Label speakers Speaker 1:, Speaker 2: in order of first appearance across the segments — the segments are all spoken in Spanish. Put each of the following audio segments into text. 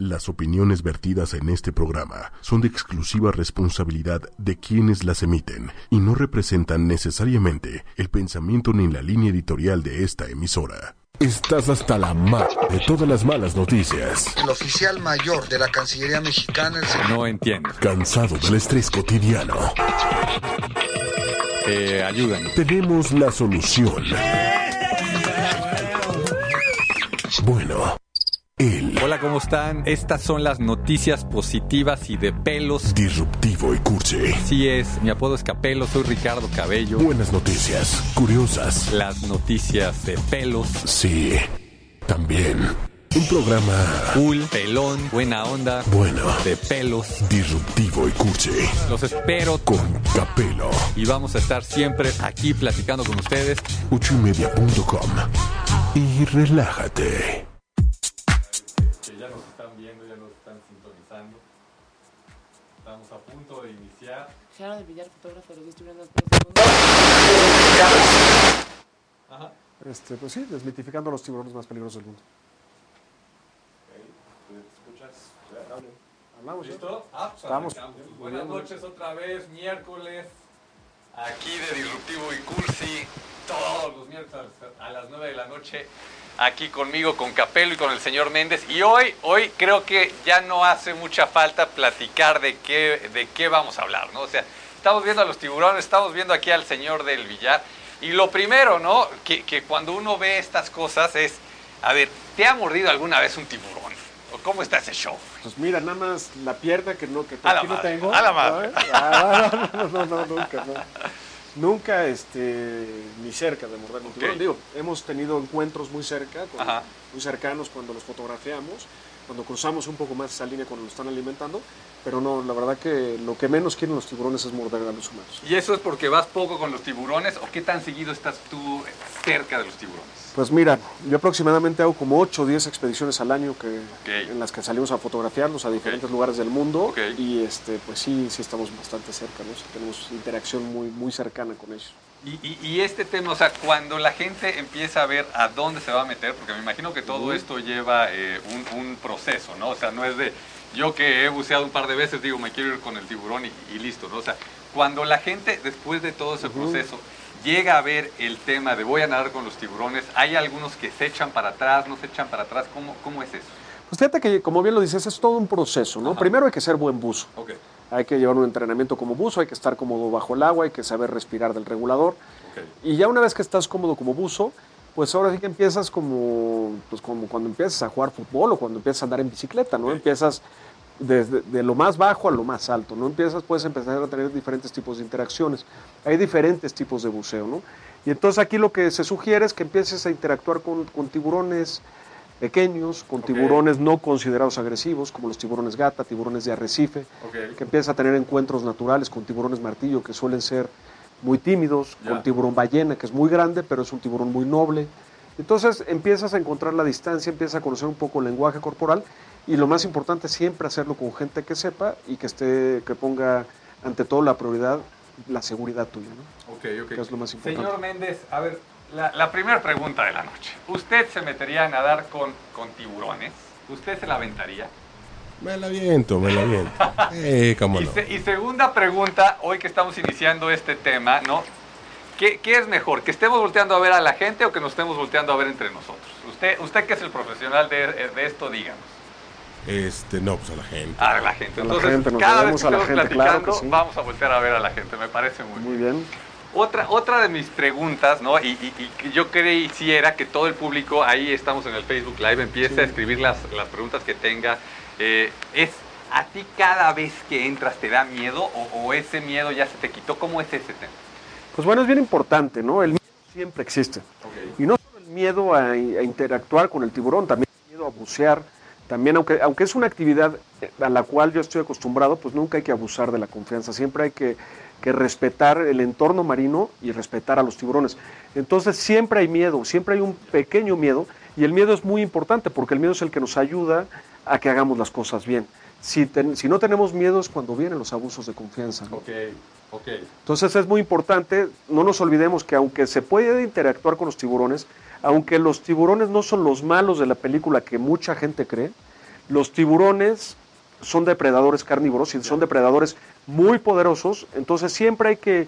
Speaker 1: Las opiniones vertidas en este programa son de exclusiva responsabilidad de quienes las emiten y no representan necesariamente el pensamiento ni la línea editorial de esta emisora. Estás hasta la mar de todas las malas noticias.
Speaker 2: El oficial mayor de la Cancillería Mexicana, el.
Speaker 3: No entiendo.
Speaker 1: Cansado del estrés cotidiano.
Speaker 3: Eh, ayudan.
Speaker 1: Tenemos la solución. Bueno,
Speaker 3: Hola, ¿cómo están? Estas son las noticias positivas y de pelos.
Speaker 1: disruptivo y cursi.
Speaker 3: Así es, mi apodo es Capelo, soy Ricardo Cabello.
Speaker 1: Buenas noticias, curiosas.
Speaker 3: Las noticias de pelos.
Speaker 1: Sí, también. Un programa
Speaker 3: Cool, pelón, buena onda,
Speaker 1: bueno,
Speaker 3: de pelos.
Speaker 1: disruptivo y cursi.
Speaker 3: Los espero
Speaker 1: Con Capelo.
Speaker 3: y vamos a estar siempre aquí platicando con ustedes.
Speaker 1: Ochoymedia.com. Y relájate.
Speaker 4: Villar, fotógrafo de los distribuidores más
Speaker 3: Ajá.
Speaker 5: Este, pues sí, desmitificando los tiburones más peligrosos del mundo.
Speaker 3: ¿Escuchas?
Speaker 5: Hablamos, ¿eh?
Speaker 3: ¿Listo? Ah, pues
Speaker 5: Estamos.
Speaker 3: Buenas noches otra vez, miércoles. Aquí de Disruptivo y Cursi, todos los miércoles a las 9 de la noche. Aquí conmigo, con Capelo y con el señor Méndez. Y hoy, hoy creo que ya no hace mucha falta platicar de qué, de qué vamos a hablar, ¿no? O sea, estamos viendo a los tiburones, estamos viendo aquí al señor del billar. Y lo primero, ¿no? Que, que cuando uno ve estas cosas es, a ver, ¿te ha mordido alguna vez un tiburón? ¿O cómo está ese show?
Speaker 5: Pues mira, nada más la pierna que no, que
Speaker 3: A la
Speaker 5: aquí no tengo.
Speaker 3: a la madre.
Speaker 5: ¿sabes? Ah, no, no, no, nunca, no. Nunca, este, ni cerca de morder un tiburón. Digo, hemos tenido encuentros muy cerca, con- muy cercanos cuando los fotografiamos, cuando cruzamos un poco más esa línea cuando lo están alimentando, pero no, la verdad que lo que menos quieren los tiburones es morder a los humanos.
Speaker 3: ¿Y eso es porque vas poco con los tiburones o qué tan seguido estás tú cerca de los tiburones?
Speaker 5: Pues mira, yo aproximadamente hago como 8 o 10 expediciones al año que, en las que salimos a fotografiarlos a diferentes lugares del mundo y este, pues sí, sí estamos bastante cerca, ¿no? Sí tenemos interacción muy, muy cercana con ellos.
Speaker 3: Y, y- y este tema, o sea, cuando la gente empieza a ver a dónde se va a meter, porque me imagino que todo esto lleva eh, un, un proceso, ¿no? O sea, no es de yo que he buceado un par de veces, digo, me quiero ir con el tiburón y, y listo, ¿no? O sea, cuando la gente, después de todo ese proceso, llega a ver el tema de voy a nadar con los tiburones, hay algunos que se echan para atrás, no se echan para atrás, ¿cómo, cómo es eso?
Speaker 5: Pues fíjate que, como bien lo dices, es todo un proceso, ¿no?
Speaker 3: Ajá.
Speaker 5: Primero hay que ser buen buzo.
Speaker 3: Ok,
Speaker 5: Hay que llevar un entrenamiento como buzo, hay que estar cómodo bajo el agua, hay que saber respirar del regulador. Y ya una vez que estás cómodo como buzo, pues ahora sí que empiezas como, pues como cuando empiezas a jugar fútbol o cuando empiezas a andar en bicicleta, ¿no? Empiezas desde de lo más bajo a lo más alto, ¿no? Empiezas, puedes empezar a tener diferentes tipos de interacciones. Hay diferentes tipos de buceo, ¿no? Y entonces aquí lo que se sugiere es que empieces a interactuar con, con tiburones pequeños, con tiburones no considerados agresivos, como los tiburones gata, tiburones de arrecife,
Speaker 3: Ok.
Speaker 5: que empiezas a tener encuentros naturales con tiburones martillo, que suelen ser muy tímidos, con tiburón ballena, que es muy grande, pero es un tiburón muy noble. Entonces empiezas a encontrar la distancia, empiezas a conocer un poco el lenguaje corporal y lo más importante siempre hacerlo con gente que sepa y que esté, que ponga ante todo la prioridad la seguridad tuya, ¿no?
Speaker 3: Ok, ok.
Speaker 5: Que es lo más importante.
Speaker 3: Señor Méndez, a ver, la, la primera pregunta de la noche. ¿Usted se metería a nadar con, con tiburones? ¿Usted se la aventaría?
Speaker 1: Me la viento, me la viento. Eh, cómo
Speaker 3: Y,
Speaker 1: no.
Speaker 3: se- y segunda pregunta, hoy que estamos iniciando este tema, ¿no? ¿Qué, qué es mejor? ¿Que estemos volteando a ver a la gente o que nos estemos volteando a ver entre nosotros? Usted, usted que es el profesional de, de esto, díganos.
Speaker 1: Este, no, pues a la gente.
Speaker 3: A la gente.
Speaker 5: A la
Speaker 3: Entonces,
Speaker 5: gente, nos
Speaker 3: cada vez que
Speaker 5: a la
Speaker 3: estemos
Speaker 5: gente, claro que
Speaker 3: platicando,
Speaker 5: sí.
Speaker 3: vamos a voltear a ver a la gente. Me parece muy,
Speaker 5: Muy
Speaker 3: bien.
Speaker 5: bien.
Speaker 3: Otra, otra de mis preguntas, ¿no? Y, y- y que yo quisiera que todo el público, ahí estamos en el Facebook Live, empiece a escribir las, las preguntas que tenga. eh, es, ¿a ti cada vez que entras te da miedo o, o ese miedo ya se te quitó? ¿Cómo es ese tema?
Speaker 5: Pues bueno, es bien importante, ¿no? El miedo siempre existe. Y no solo el miedo a, a interactuar con el tiburón, también el miedo a bucear, también aunque, aunque es una actividad eh, a la cual yo estoy acostumbrado, pues nunca hay que abusar de la confianza, siempre hay que, que respetar el entorno marino y respetar a los tiburones. Entonces siempre hay miedo, siempre hay un pequeño miedo y el miedo es muy importante porque el miedo es el que nos ayuda a que hagamos las cosas bien. Si, ten- si no tenemos miedo es cuando vienen los abusos de confianza. Entonces es muy importante, no nos olvidemos que aunque se puede interactuar con los tiburones, aunque los tiburones no son los malos de la película que mucha gente cree, Los tiburones son depredadores carnívoros y son depredadores muy poderosos, entonces siempre hay que,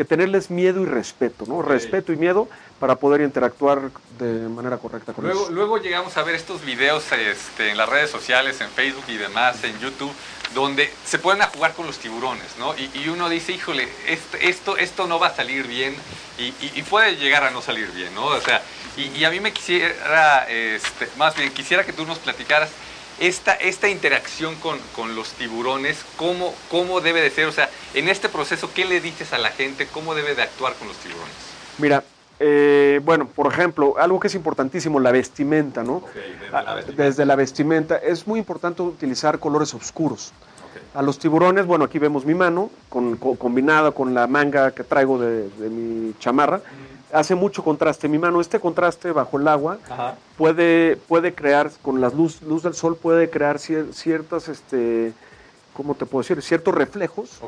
Speaker 5: que tenerles miedo y respeto, ¿no? Respeto y miedo para poder interactuar de manera correcta con
Speaker 3: Luego,
Speaker 5: ellos.
Speaker 3: luego llegamos a ver estos videos este, en las redes sociales, en Facebook y demás, en YouTube, donde se pueden a jugar con los tiburones, ¿no? Y, y uno dice, híjole, esto, esto, esto no va a salir bien y, y- y puede llegar a no salir bien, ¿no? O sea, y, y a mí me quisiera, este, más bien, quisiera que tú nos platicaras esta, esta interacción con, con los tiburones, cómo, cómo debe de ser, o sea, en este proceso, ¿qué le dices a la gente? ¿Cómo debe de actuar con los tiburones?
Speaker 5: Mira, eh, bueno, por ejemplo, algo que es importantísimo, la vestimenta, ¿no?
Speaker 3: desde
Speaker 5: Ah,
Speaker 3: la vestimenta.
Speaker 5: Desde la vestimenta es muy importante utilizar colores oscuros. A los tiburones, bueno, aquí vemos mi mano con, co- combinada con la manga que traigo de, de mi chamarra. Hace mucho contraste. Mi mano, este contraste bajo el agua
Speaker 3: Ajá.
Speaker 5: puede, puede crear, con la luz, luz del sol, puede crear cier- ciertas, este, ¿cómo te puedo decir? Ciertos reflejos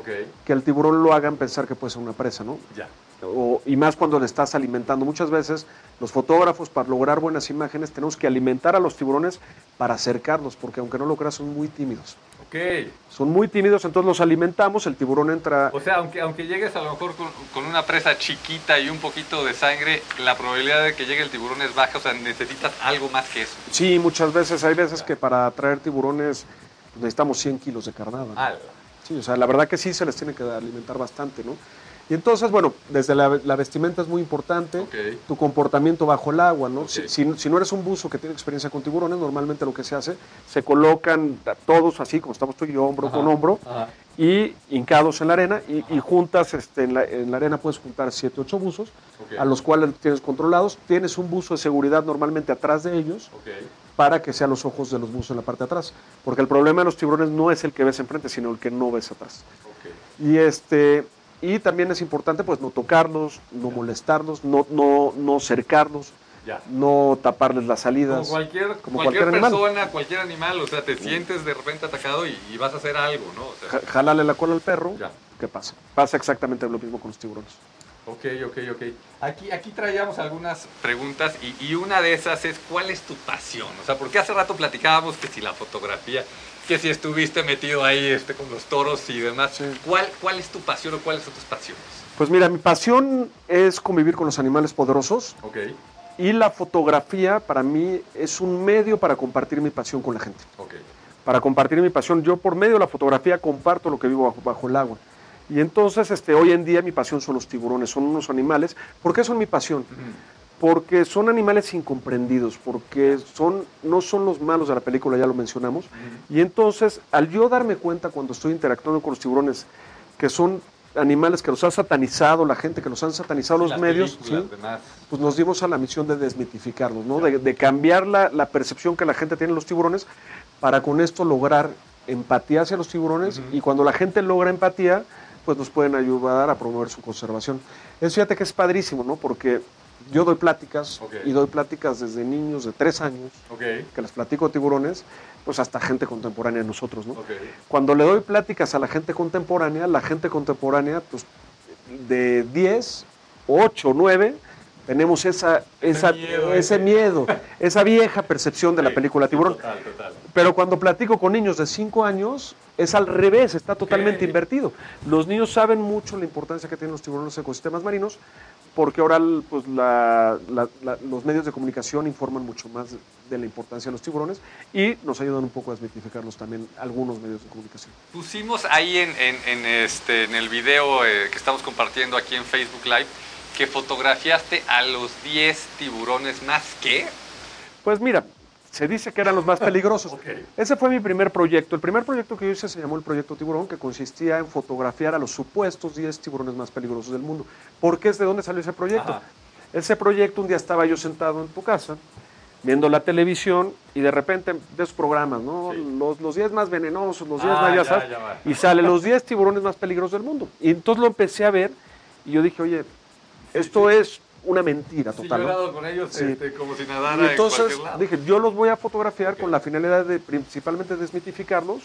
Speaker 5: que al tiburón lo hagan pensar que puede ser una presa, ¿no?
Speaker 3: ya.
Speaker 5: o- y más cuando le estás alimentando. Muchas veces los fotógrafos para lograr buenas imágenes tenemos que alimentar a los tiburones para acercarlos, porque aunque no lo creas son muy tímidos.
Speaker 3: Ok.
Speaker 5: Son muy tímidos, entonces los alimentamos, el tiburón entra...
Speaker 3: O sea, aunque, aunque llegues a lo mejor con, con una presa chiquita y un poquito de sangre, la probabilidad de que llegue el tiburón es baja, o sea, necesitas algo más que eso.
Speaker 5: Sí, muchas veces, hay veces que para atraer tiburones necesitamos 100 kilos de carnada. Sí, o sea, la verdad que sí se les tiene que alimentar bastante, ¿no? Y entonces, bueno, desde la, la vestimenta es muy importante, tu comportamiento bajo el agua, ¿no? Si, si- si no eres un buzo que tiene experiencia con tiburones, normalmente lo que se hace, se colocan todos así, como estamos tú y yo, hombro
Speaker 3: Ajá,
Speaker 5: con hombro,
Speaker 3: ajá.
Speaker 5: y hincados en la arena, y, y juntas, este, en, la, en la arena puedes juntar 7, 8 buzos, a los cuales tienes controlados, tienes un buzo de seguridad normalmente atrás de ellos, para que sean los ojos de los buzos en la parte de atrás, porque el problema de los tiburones no es el que ves enfrente, sino el que no ves atrás. Y este y también es importante pues no tocarlos, no molestarlos, no no no cercarlos,
Speaker 3: Ya.
Speaker 5: no taparles las salidas.
Speaker 3: Como cualquier,
Speaker 5: como
Speaker 3: cualquier,
Speaker 5: cualquier animal.
Speaker 3: persona, cualquier animal, o sea, te sientes de repente atacado y, y vas a hacer algo, ¿no? O sea,
Speaker 5: Ja- Jálale la cola al perro.
Speaker 3: Ya.
Speaker 5: ¿Qué pasa? Pasa exactamente lo mismo con los tiburones.
Speaker 3: ok, ok, ok. Aquí, aquí traíamos algunas preguntas y, y una de esas es, ¿cuál es tu pasión? O sea, porque hace rato platicábamos que si la fotografía, que si estuviste metido ahí este, con los toros y demás,
Speaker 5: Sí.
Speaker 3: ¿cuál, ¿cuál es tu pasión o cuáles son tus pasiones?
Speaker 5: Pues mira, mi pasión es convivir con los animales poderosos
Speaker 3: Ok,
Speaker 5: y la fotografía para mí es un medio para compartir mi pasión con la gente.
Speaker 3: ok.
Speaker 5: para compartir mi pasión. Yo por medio de la fotografía comparto lo que vivo bajo, bajo el agua. Y entonces este, hoy en día mi pasión son los tiburones, son unos animales. ¿Por qué son mi pasión? Porque son animales incomprendidos, porque son, no son los malos de la película, ya lo mencionamos. Y entonces, al yo darme cuenta cuando estoy interactuando con los tiburones, que son animales que los ha satanizado la gente, que los han satanizado los
Speaker 3: Las
Speaker 5: medios, pues nos dimos a la misión de desmitificarlos, ¿no? de, de cambiar la, la percepción que la gente tiene de los tiburones para con esto lograr empatía hacia los tiburones y cuando la gente logra empatía, pues nos pueden ayudar a promover su conservación. Eso fíjate que es padrísimo, ¿no? Porque yo doy pláticas
Speaker 3: Ok.
Speaker 5: y doy pláticas desde niños de tres años,
Speaker 3: Ok,
Speaker 5: que les platico tiburones, pues hasta gente contemporánea de nosotros, ¿no?
Speaker 3: ok.
Speaker 5: Cuando le doy pláticas a la gente contemporánea, la gente contemporánea, pues de 10, 8, 9, tenemos esa, esa-
Speaker 3: miedo,
Speaker 5: ese miedo, esa vieja percepción de la
Speaker 3: Sí,
Speaker 5: película
Speaker 3: sí,
Speaker 5: Tiburón.
Speaker 3: Total, total.
Speaker 5: Pero cuando platico con niños de 5 años, es al revés, está totalmente invertido. Los niños saben mucho la importancia que tienen los tiburones en los ecosistemas marinos, porque ahora pues, la- la- la- los medios de comunicación informan mucho más de la importancia de los tiburones y nos ayudan un poco a desmitificarlos también algunos medios de comunicación.
Speaker 3: Pusimos ahí en, en- en este, en el video eh, que estamos compartiendo aquí en Facebook Live que fotografiaste a los 10 tiburones más que.
Speaker 5: Pues mira, se dice que eran los más peligrosos. Ese fue mi primer proyecto. El primer proyecto que yo hice se llamó el Proyecto Tiburón, que consistía en fotografiar a los supuestos 10 tiburones más peligrosos del mundo. ¿Por qué es de dónde salió ese proyecto?
Speaker 3: Ajá.
Speaker 5: Ese proyecto, un día estaba yo sentado en tu casa, viendo la televisión, y de repente de esos programas, ¿no?
Speaker 3: Sí.
Speaker 5: Los, los 10 más venenosos, los 10
Speaker 3: Ah,
Speaker 5: más, ya sabes, y sale los 10 tiburones más peligrosos del mundo. Y entonces lo empecé a ver, y yo dije, oye, esto es una mentira
Speaker 3: Sí, yo
Speaker 5: total.
Speaker 3: he
Speaker 5: ¿no?
Speaker 3: dado con ellos
Speaker 5: Sí.
Speaker 3: este, como si nadara
Speaker 5: Y entonces
Speaker 3: en
Speaker 5: dije, yo los voy a fotografiar con la finalidad de principalmente desmitificarlos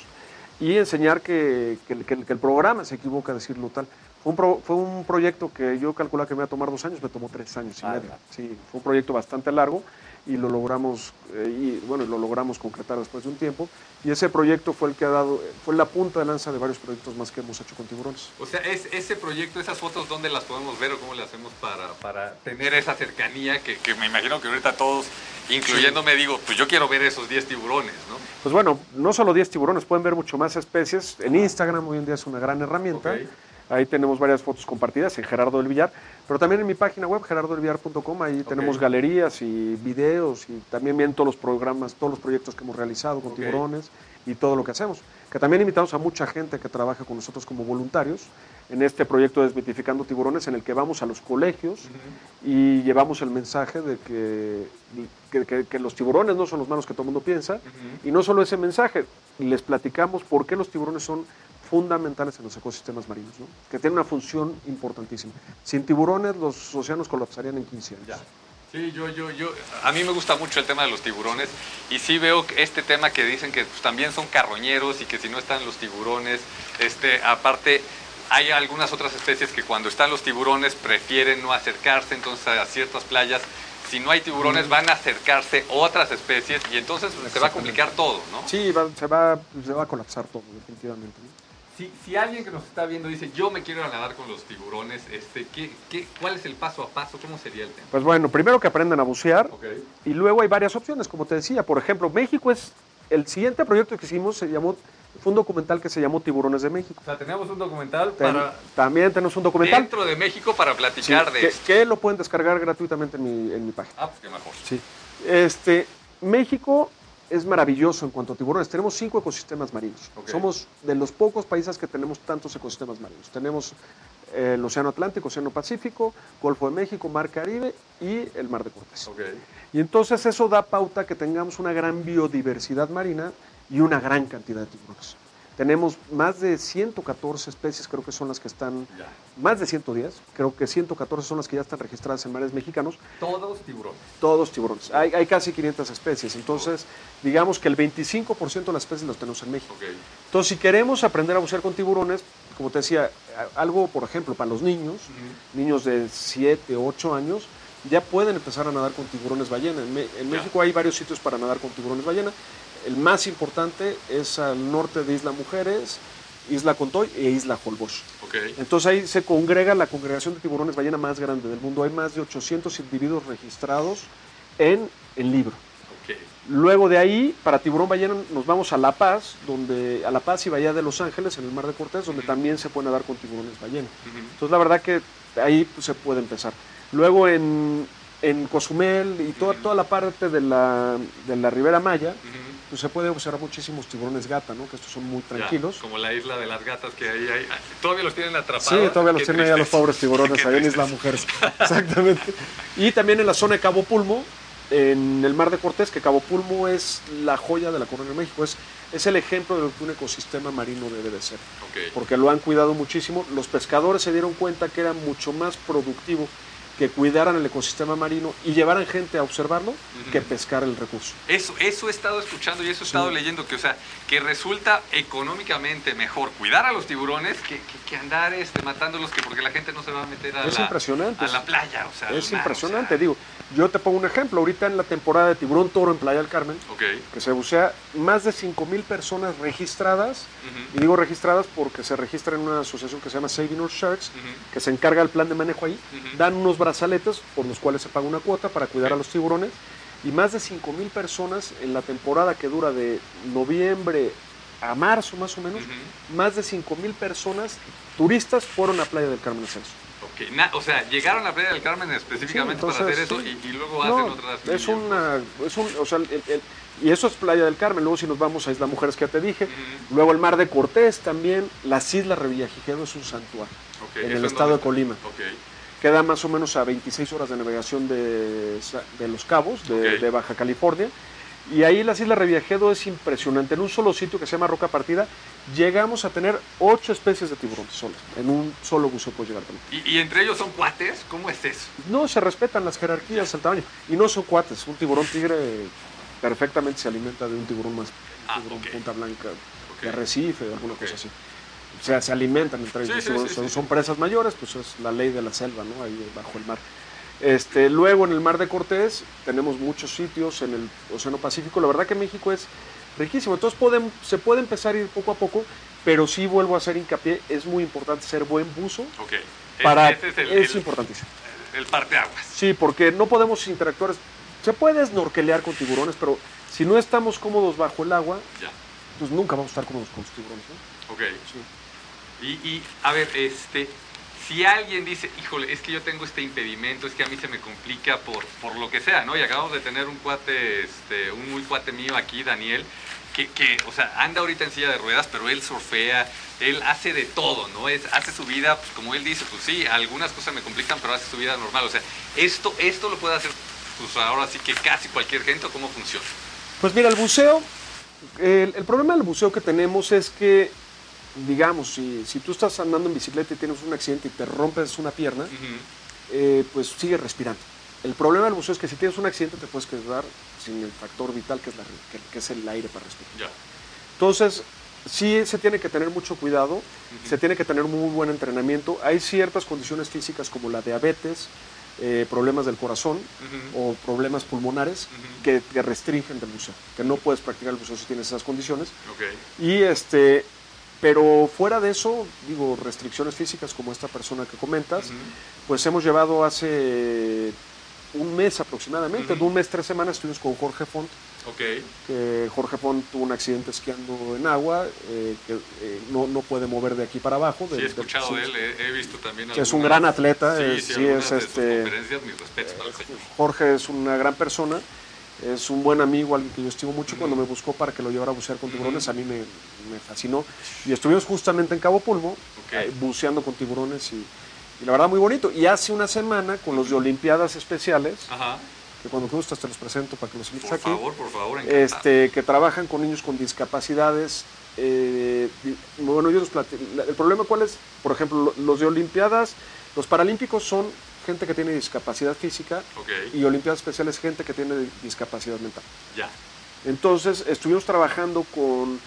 Speaker 5: y enseñar que, que el- que el- que el programa se equivoca a decirlo tal. Fue un, pro- fue un proyecto que yo calculaba que me iba a tomar dos años, me tomó tres años y
Speaker 3: Ah,
Speaker 5: medio. Sí, fue un proyecto bastante largo y lo logramos eh, y bueno lo logramos concretar después de un tiempo y ese proyecto fue el que ha dado fue la punta de lanza de varios proyectos más que hemos hecho con tiburones
Speaker 3: O sea, es, ese proyecto, esas fotos, ¿dónde las podemos ver o cómo le hacemos para, para tener esa cercanía que, que me imagino que ahorita todos, incluyéndome, digo, pues yo quiero ver esos 10 tiburones, ¿no?
Speaker 5: pues bueno no solo 10 tiburones pueden ver mucho más especies en Instagram hoy en día es una gran herramienta
Speaker 3: Ok.
Speaker 5: Ahí tenemos varias fotos compartidas en Gerardo del Villar pero también en mi página web gerardodelvillar.com ahí tenemos galerías y videos y también vienen todos los programas todos los proyectos que hemos realizado con
Speaker 3: Ok.
Speaker 5: tiburones y todo lo que hacemos que también invitamos a mucha gente que trabaja con nosotros como voluntarios en este proyecto Desmitificando Tiburones, en el que vamos a los colegios y llevamos el mensaje de que, que, que- que los tiburones no son los malos que todo el mundo piensa, y no solo ese mensaje, les platicamos por qué los tiburones son fundamentales en los ecosistemas marinos, ¿no? que tienen una función importantísima. Sin tiburones los océanos colapsarían en 15 años.
Speaker 3: Ya. Sí, yo, yo, yo, a mí me gusta mucho el tema de los tiburones y sí veo este tema que dicen que pues, también son carroñeros y que si no están los tiburones, este, aparte hay algunas otras especies que cuando están los tiburones prefieren no acercarse entonces a ciertas playas. Si no hay tiburones van a acercarse otras especies y entonces se va a complicar todo, ¿no?
Speaker 5: Sí, va- se, va, se va a colapsar todo, definitivamente. ¿no?
Speaker 3: Si, si alguien que nos está viendo dice, yo me quiero ir a nadar con los tiburones, este, ¿qué, qué, ¿cuál es el paso a paso? ¿Cómo sería el tema?
Speaker 5: Pues bueno, primero que aprendan a bucear. Y luego hay varias opciones, como te decía. Por ejemplo, México es. El siguiente proyecto que hicimos se llamó. Fue un documental que se llamó Tiburones de México.
Speaker 3: O sea, tenemos un documental
Speaker 5: Ten-
Speaker 3: para
Speaker 5: También tenemos un documental
Speaker 3: dentro de México para
Speaker 5: sí,
Speaker 3: platicar de
Speaker 5: que,
Speaker 3: esto.
Speaker 5: que lo pueden descargar gratuitamente en mi, en mi página.
Speaker 3: Ah, pues qué mejor.
Speaker 5: Sí. Este, México es maravilloso en cuanto a tiburones. Tenemos cinco ecosistemas marinos. Somos de los pocos países que tenemos tantos ecosistemas marinos. Tenemos eh, el Océano Atlántico, Océano Pacífico, Golfo de México, Mar Caribe y el Mar de Cortés. Y entonces eso da pauta que tengamos una gran biodiversidad marina y una gran cantidad de tiburones. Tenemos más de 114 especies, creo que son las que están,
Speaker 3: Ya.
Speaker 5: más de 110, creo que 114 son las que ya están registradas en mares mexicanos,
Speaker 3: Todos tiburones.
Speaker 5: todos tiburones. Hay, hay casi 500 especies, entonces digamos que el 25% de las especies las tenemos en México. Entonces si queremos aprender a bucear con tiburones, como te decía, algo por ejemplo para los niños, niños de 7, 8 años, ya pueden empezar a nadar con tiburones ballena. En. México hay varios sitios para nadar con tiburones ballena. El más importante es al norte de Isla Mujeres, Isla Contoy e Isla Holbox.
Speaker 3: Ok.
Speaker 5: Entonces ahí se congrega la congregación de tiburones ballena más grande del mundo. Hay más de 800 individuos registrados en el libro.
Speaker 3: Ok.
Speaker 5: Luego de ahí, para tiburón ballena, nos vamos a La Paz, donde a La Paz y Bahía de Los Ángeles, en el Mar de Cortés, donde también se puede nadar con tiburones ballena. Entonces, la verdad que ahí pues, se puede empezar. Luego en, en Cozumel y toda, toda la parte de la, de la Ribera Maya. Pues se puede observar muchísimos tiburones gata, ¿no? Que estos son muy
Speaker 3: Ya,
Speaker 5: tranquilos.
Speaker 3: como la isla de las gatas que ahí hay. Todavía los tienen atrapados.
Speaker 5: Sí, todavía los tienen ahí a los pobres tiburones, ahí en Isla. Mujeres. Exactamente. Y también en la zona de Cabo Pulmo, en el Mar de Cortés, que Cabo Pulmo es la joya de la corona de México. Es, es el ejemplo de lo que un ecosistema marino debe de ser. Porque lo han cuidado muchísimo. Los pescadores se dieron cuenta que era mucho más productivo que cuidaran el ecosistema marino y llevaran gente a observarlo que pescar el recurso.
Speaker 3: Eso, eso he estado escuchando y eso he estado leyendo, que o sea, que resulta económicamente mejor cuidar a los tiburones que, que, que andar este, matándolos, que porque la gente no se va a meter a,
Speaker 5: Es
Speaker 3: la,
Speaker 5: impresionante.
Speaker 3: a la playa. O sea,
Speaker 5: Es
Speaker 3: mar,
Speaker 5: impresionante,
Speaker 3: o sea.
Speaker 5: digo. Yo te pongo un ejemplo. Ahorita en la temporada de tiburón toro en Playa del Carmen, que se bucea más de 5.000 personas registradas,
Speaker 3: Ujú.
Speaker 5: y digo registradas porque se registra en una asociación que se llama Saving Our Sharks,
Speaker 3: Ujú.
Speaker 5: que se encarga del plan de manejo ahí, dan unos brazaletes por los cuales se paga una cuota para cuidar a los tiburones, y más de 5.000 personas en la temporada que dura de noviembre a marzo más o menos,
Speaker 3: Ujú.
Speaker 5: más de 5.000 personas turistas fueron a Playa del Carmen a hacer eso.
Speaker 3: Ok, na- o sea, llegaron a Playa del Carmen específicamente
Speaker 5: Sí,
Speaker 3: para hacer
Speaker 5: entonces,
Speaker 3: eso
Speaker 5: sí.
Speaker 3: y, y luego
Speaker 5: No,
Speaker 3: hacen otras.
Speaker 5: es una, es un, o sea, el- el- y eso es Playa del Carmen. Luego si nos vamos a Isla Mujeres que ya te dije,
Speaker 3: Ujú.
Speaker 5: luego el Mar de Cortés también, las Islas Revillagigedo es un santuario
Speaker 3: Ok,
Speaker 5: en
Speaker 3: ¿eso
Speaker 5: el estado de? Colima.
Speaker 3: Ok,
Speaker 5: Queda más o menos a 26 horas de navegación de, de Los Cabos, de, Baja California. Y ahí las Islas Revillagigedo es impresionante. En un solo sitio que se llama Roca Partida, llegamos a tener ocho especies de tiburones solas. En un solo buceo puedes llegar también.
Speaker 3: ¿Y, y entre ellos son cuates? ¿Cómo es eso?
Speaker 5: No se respetan las jerarquías, el tamaño. Y no son cuates. Un tiburón tigre perfectamente se alimenta de un tiburón más.
Speaker 3: Ah,
Speaker 5: tiburón
Speaker 3: ok.
Speaker 5: punta blanca,
Speaker 3: Ok.
Speaker 5: de arrecife, alguna cosa así. O sea, se alimentan entre ellos.
Speaker 3: sí,
Speaker 5: Son-
Speaker 3: sí,
Speaker 5: son, presas mayores, pues es la ley de la selva, ¿no? Ahí bajo el mar. Este, luego en el Mar de Cortés tenemos muchos sitios en el Océano Pacífico. La verdad que México es riquísimo. Entonces se puede empezar a ir poco a poco, pero sí vuelvo a hacer hincapié, es muy importante ser buen buzo.
Speaker 3: Ok.
Speaker 5: Para,
Speaker 3: Ese es el,
Speaker 5: es
Speaker 3: el-
Speaker 5: importantísimo.
Speaker 3: el parteaguas.
Speaker 5: Sí, porque no podemos interactuar. Se puede snorkelear con tiburones, pero si no estamos cómodos bajo el agua,
Speaker 3: Ya.
Speaker 5: pues nunca vamos a estar cómodos con los tiburones. ¿no?
Speaker 3: Ok.
Speaker 5: Sí.
Speaker 3: Y, a ver, este, si alguien dice, híjole, es que yo tengo este impedimento, es que a mí se me complica por, por lo que sea, ¿no? Y acabamos de tener un cuate, este, un muy cuate mío aquí, Daniel, que, que, o sea, anda ahorita en silla de ruedas, pero él surfea, él hace de todo, ¿no? Es, hace su vida, pues como él dice, pues sí, algunas cosas me complican, pero hace su vida normal. O sea, esto, esto lo puede hacer, pues ahora sí que casi cualquier gente, ¿o cómo funciona?
Speaker 5: Pues mira, el buceo, el problema del buceo que tenemos es que, digamos, si, si tú estás andando en bicicleta y tienes un accidente y te rompes una pierna,
Speaker 3: Ujú.
Speaker 5: eh, pues sigues respirando. El problema del buceo es que si tienes un accidente te puedes quedar sin el factor vital que es, la, que, que es el aire para respirar. Entonces, sí se tiene que tener mucho cuidado, se tiene que tener muy buen entrenamiento. Hay ciertas condiciones físicas como la diabetes, eh, problemas del corazón
Speaker 3: Ujú.
Speaker 5: o problemas pulmonares
Speaker 3: Ujú.
Speaker 5: que te restringen del buceo, que no puedes practicar el buceo si tienes esas condiciones.
Speaker 3: Ok.
Speaker 5: Y este, pero fuera de eso, digo, restricciones físicas como esta persona que comentas,
Speaker 3: Ujú.
Speaker 5: pues hemos llevado hace un mes aproximadamente,
Speaker 3: Ujú.
Speaker 5: de un mes, tres semanas, estuvimos con Jorge Font,
Speaker 3: Ok.
Speaker 5: que Jorge Font tuvo un accidente esquiando en agua, eh, que eh, no, no puede mover de aquí para abajo. de-
Speaker 3: Sí, he
Speaker 5: de-
Speaker 3: escuchado
Speaker 5: sí,
Speaker 3: de él, he, he visto también.
Speaker 5: Que es un
Speaker 3: algunas-
Speaker 5: gran atleta,
Speaker 3: Sí,
Speaker 5: es-
Speaker 3: sí,
Speaker 5: sí,
Speaker 3: algunas
Speaker 5: es,
Speaker 3: de
Speaker 5: este,
Speaker 3: conferencias, mis respetos para el señor.
Speaker 5: Jorge es una gran persona, es un buen amigo, alguien que yo estimo mucho. Cuando me buscó para que lo llevara a bucear con tiburones, a mí me, me fascinó. Y estuvimos justamente en Cabo Pulmo,
Speaker 3: Ok.
Speaker 5: eh, buceando con tiburones y, y la verdad muy bonito. Y hace una semana, con los de Olimpiadas Especiales,
Speaker 3: Ajá.
Speaker 5: que cuando gustas te los presento para que los invites
Speaker 3: Por
Speaker 5: aquí.
Speaker 3: favor, por favor, encantado.
Speaker 5: este, que trabajan con niños con discapacidades. eh, bueno, ellos nos plati- la- el problema cuál es, por ejemplo, lo- los de Olimpiadas, los Paralímpicos son gente que tiene discapacidad física
Speaker 3: Ok,
Speaker 5: y Olimpiadas Especiales gente que tiene discapacidad mental.
Speaker 3: ya.
Speaker 5: Entonces, estuvimos trabajando con,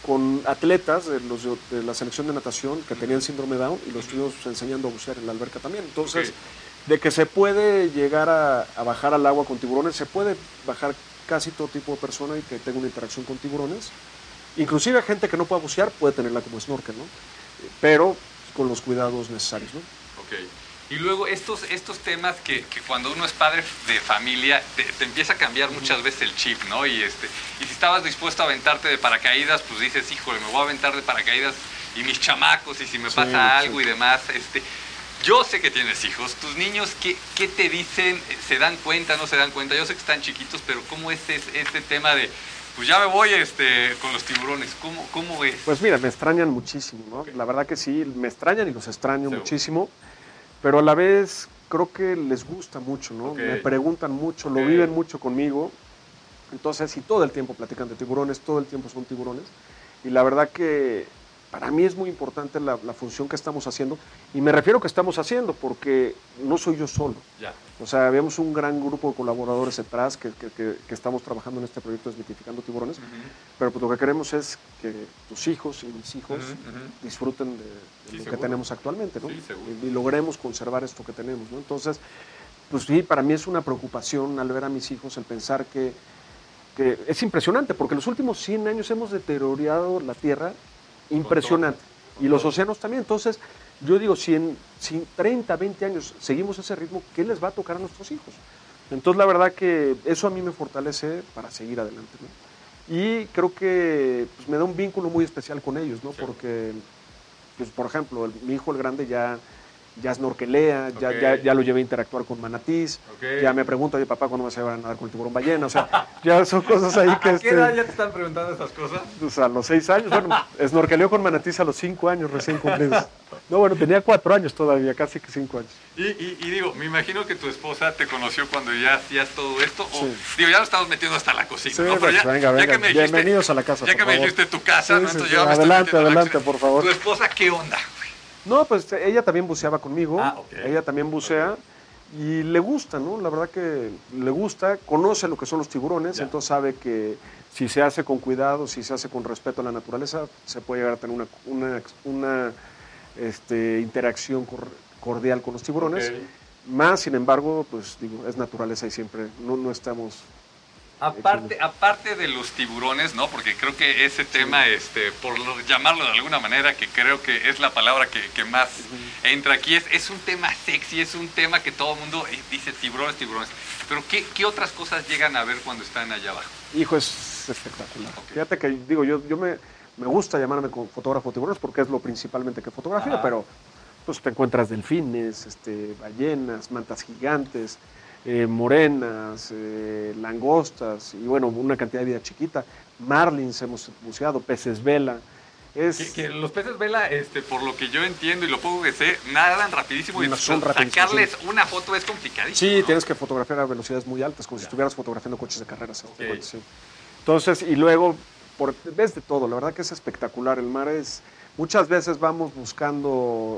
Speaker 5: con atletas de, los de, de la selección de natación que tenían síndrome Down y los estuvimos enseñando a bucear en la alberca también. Entonces,
Speaker 3: Ok.
Speaker 5: de que se puede llegar a, a bajar al agua con tiburones, se puede bajar casi todo tipo de persona y que tenga una interacción con tiburones. Inclusive gente que no pueda bucear puede tenerla como snorkel, ¿no? Pero con los cuidados necesarios, ¿no?
Speaker 3: Ok. Y luego estos, estos temas que, que cuando uno es padre de familia, te, te empieza a cambiar muchas veces el chip, ¿no? Y, este, y si estabas dispuesto a aventarte de paracaídas, pues dices, híjole, me voy a aventar de paracaídas y mis chamacos, y si me pasa
Speaker 5: sí.
Speaker 3: algo y demás, este... Yo sé que tienes hijos, tus niños, ¿qué, qué te dicen? ¿Se dan cuenta, no se dan cuenta? Yo sé que están chiquitos, pero ¿cómo es es- este tema de, pues ya me voy este, con los tiburones? ¿Cómo, cómo es?
Speaker 5: Pues mira, me extrañan muchísimo, ¿no? La verdad que sí, me extrañan y los extraño muchísimo, pero a la vez creo que les gusta mucho, ¿no? Me preguntan mucho, lo viven mucho conmigo. Entonces, y todo el tiempo platican de tiburones, todo el tiempo son tiburones. Y la verdad que para mí es muy importante la, la función que estamos haciendo. Y me refiero que estamos haciendo porque no soy yo solo.
Speaker 3: Ya.
Speaker 5: O sea, habíamos un gran grupo de colaboradores detrás que, que- que- que estamos trabajando en este proyecto Desmitificando Tiburones. Pero pues lo que queremos es que tus hijos y mis hijos disfruten de, de
Speaker 3: Sí,
Speaker 5: lo
Speaker 3: seguro.
Speaker 5: que tenemos actualmente, ¿no?
Speaker 3: Sí,
Speaker 5: y, y logremos conservar esto que tenemos, ¿no? Entonces, pues sí, para mí es una preocupación al ver a mis hijos el pensar que, que es impresionante, porque en los últimos 100 años hemos deteriorado la Tierra impresionante. y los océanos también. Entonces, yo digo, si en, si en 30, 20 años seguimos ese ritmo, ¿qué les va a tocar a nuestros hijos? Entonces, la verdad que eso a mí me fortalece para seguir adelante, ¿no? Y creo que pues, me da un vínculo muy especial con ellos, ¿no?
Speaker 3: Sí.
Speaker 5: Porque, pues, por ejemplo, el- mi hijo el grande ya, ya snorkelea, ya, ya, ya lo llevé a interactuar con manatís, ya me pregunta, oye, papá, ¿cuándo vas a llevar a nadar con el tiburón ballena? O sea, ya son cosas ahí que...
Speaker 3: ¿A qué edad
Speaker 5: este,
Speaker 3: ya te están preguntando estas cosas?
Speaker 5: pues, a los seis años, bueno, snorkeleó con manatís a los cinco años recién cumplidos. No, bueno, tenía cuatro años todavía, casi que cinco años.
Speaker 3: Y, y- y digo, me imagino que tu esposa te conoció cuando ya hacías todo esto. O,
Speaker 5: Sí.
Speaker 3: digo, ya lo estamos metiendo hasta la cocina,
Speaker 5: Sí,
Speaker 3: ¿no? Pero
Speaker 5: pues,
Speaker 3: ya,
Speaker 5: venga,
Speaker 3: ya
Speaker 5: venga,
Speaker 3: que me dijiste,
Speaker 5: bienvenidos a la casa,
Speaker 3: Ya que me dijiste tu casa,
Speaker 5: Sí,
Speaker 3: ¿no? Entonces ya
Speaker 5: adelante, adelante, por favor.
Speaker 3: ¿Tu esposa qué onda?
Speaker 5: No, pues ella también buceaba conmigo.
Speaker 3: Ah, ok.
Speaker 5: Ella también bucea y le gusta, ¿no? La verdad que le gusta, conoce lo que son los tiburones,
Speaker 3: Ya.
Speaker 5: entonces sabe que si se hace con cuidado, si se hace con respeto a la naturaleza, se puede llegar a tener una, una, una, este, interacción cor- cordial con los tiburones. Más, sin embargo, pues digo, es naturaleza y siempre no, no estamos
Speaker 3: Aparte, aparte de los tiburones, ¿no? Porque creo que ese tema, este, por lo- llamarlo de alguna manera, que creo que es la palabra que, que más entra aquí, es, es un tema sexy, es un tema que todo el mundo eh, dice tiburones, tiburones. Pero ¿qué, qué otras cosas llegan a ver cuando están allá abajo?
Speaker 5: Hijo, es espectacular. Fíjate que digo, yo, yo me, me gusta llamarme como fotógrafo de tiburones porque es lo principalmente que fotografía, pero pues te encuentras delfines, este, ballenas, mantas gigantes, eh, morenas, eh, langostas y bueno, una cantidad de vida chiquita. Marlins hemos buceado, peces vela. Es,
Speaker 3: Que, que los peces vela, este, por lo que yo entiendo y lo poco que sé, nadan rapidísimo y
Speaker 5: son
Speaker 3: sacarles una foto es complicadísimo.
Speaker 5: Sí,
Speaker 3: ¿no?
Speaker 5: tienes que fotografiar a velocidades muy altas, como si estuvieras fotografiando coches de carreras. sí. Entonces, y luego, por, ves de todo, la verdad que es espectacular. El mar es, muchas veces vamos buscando,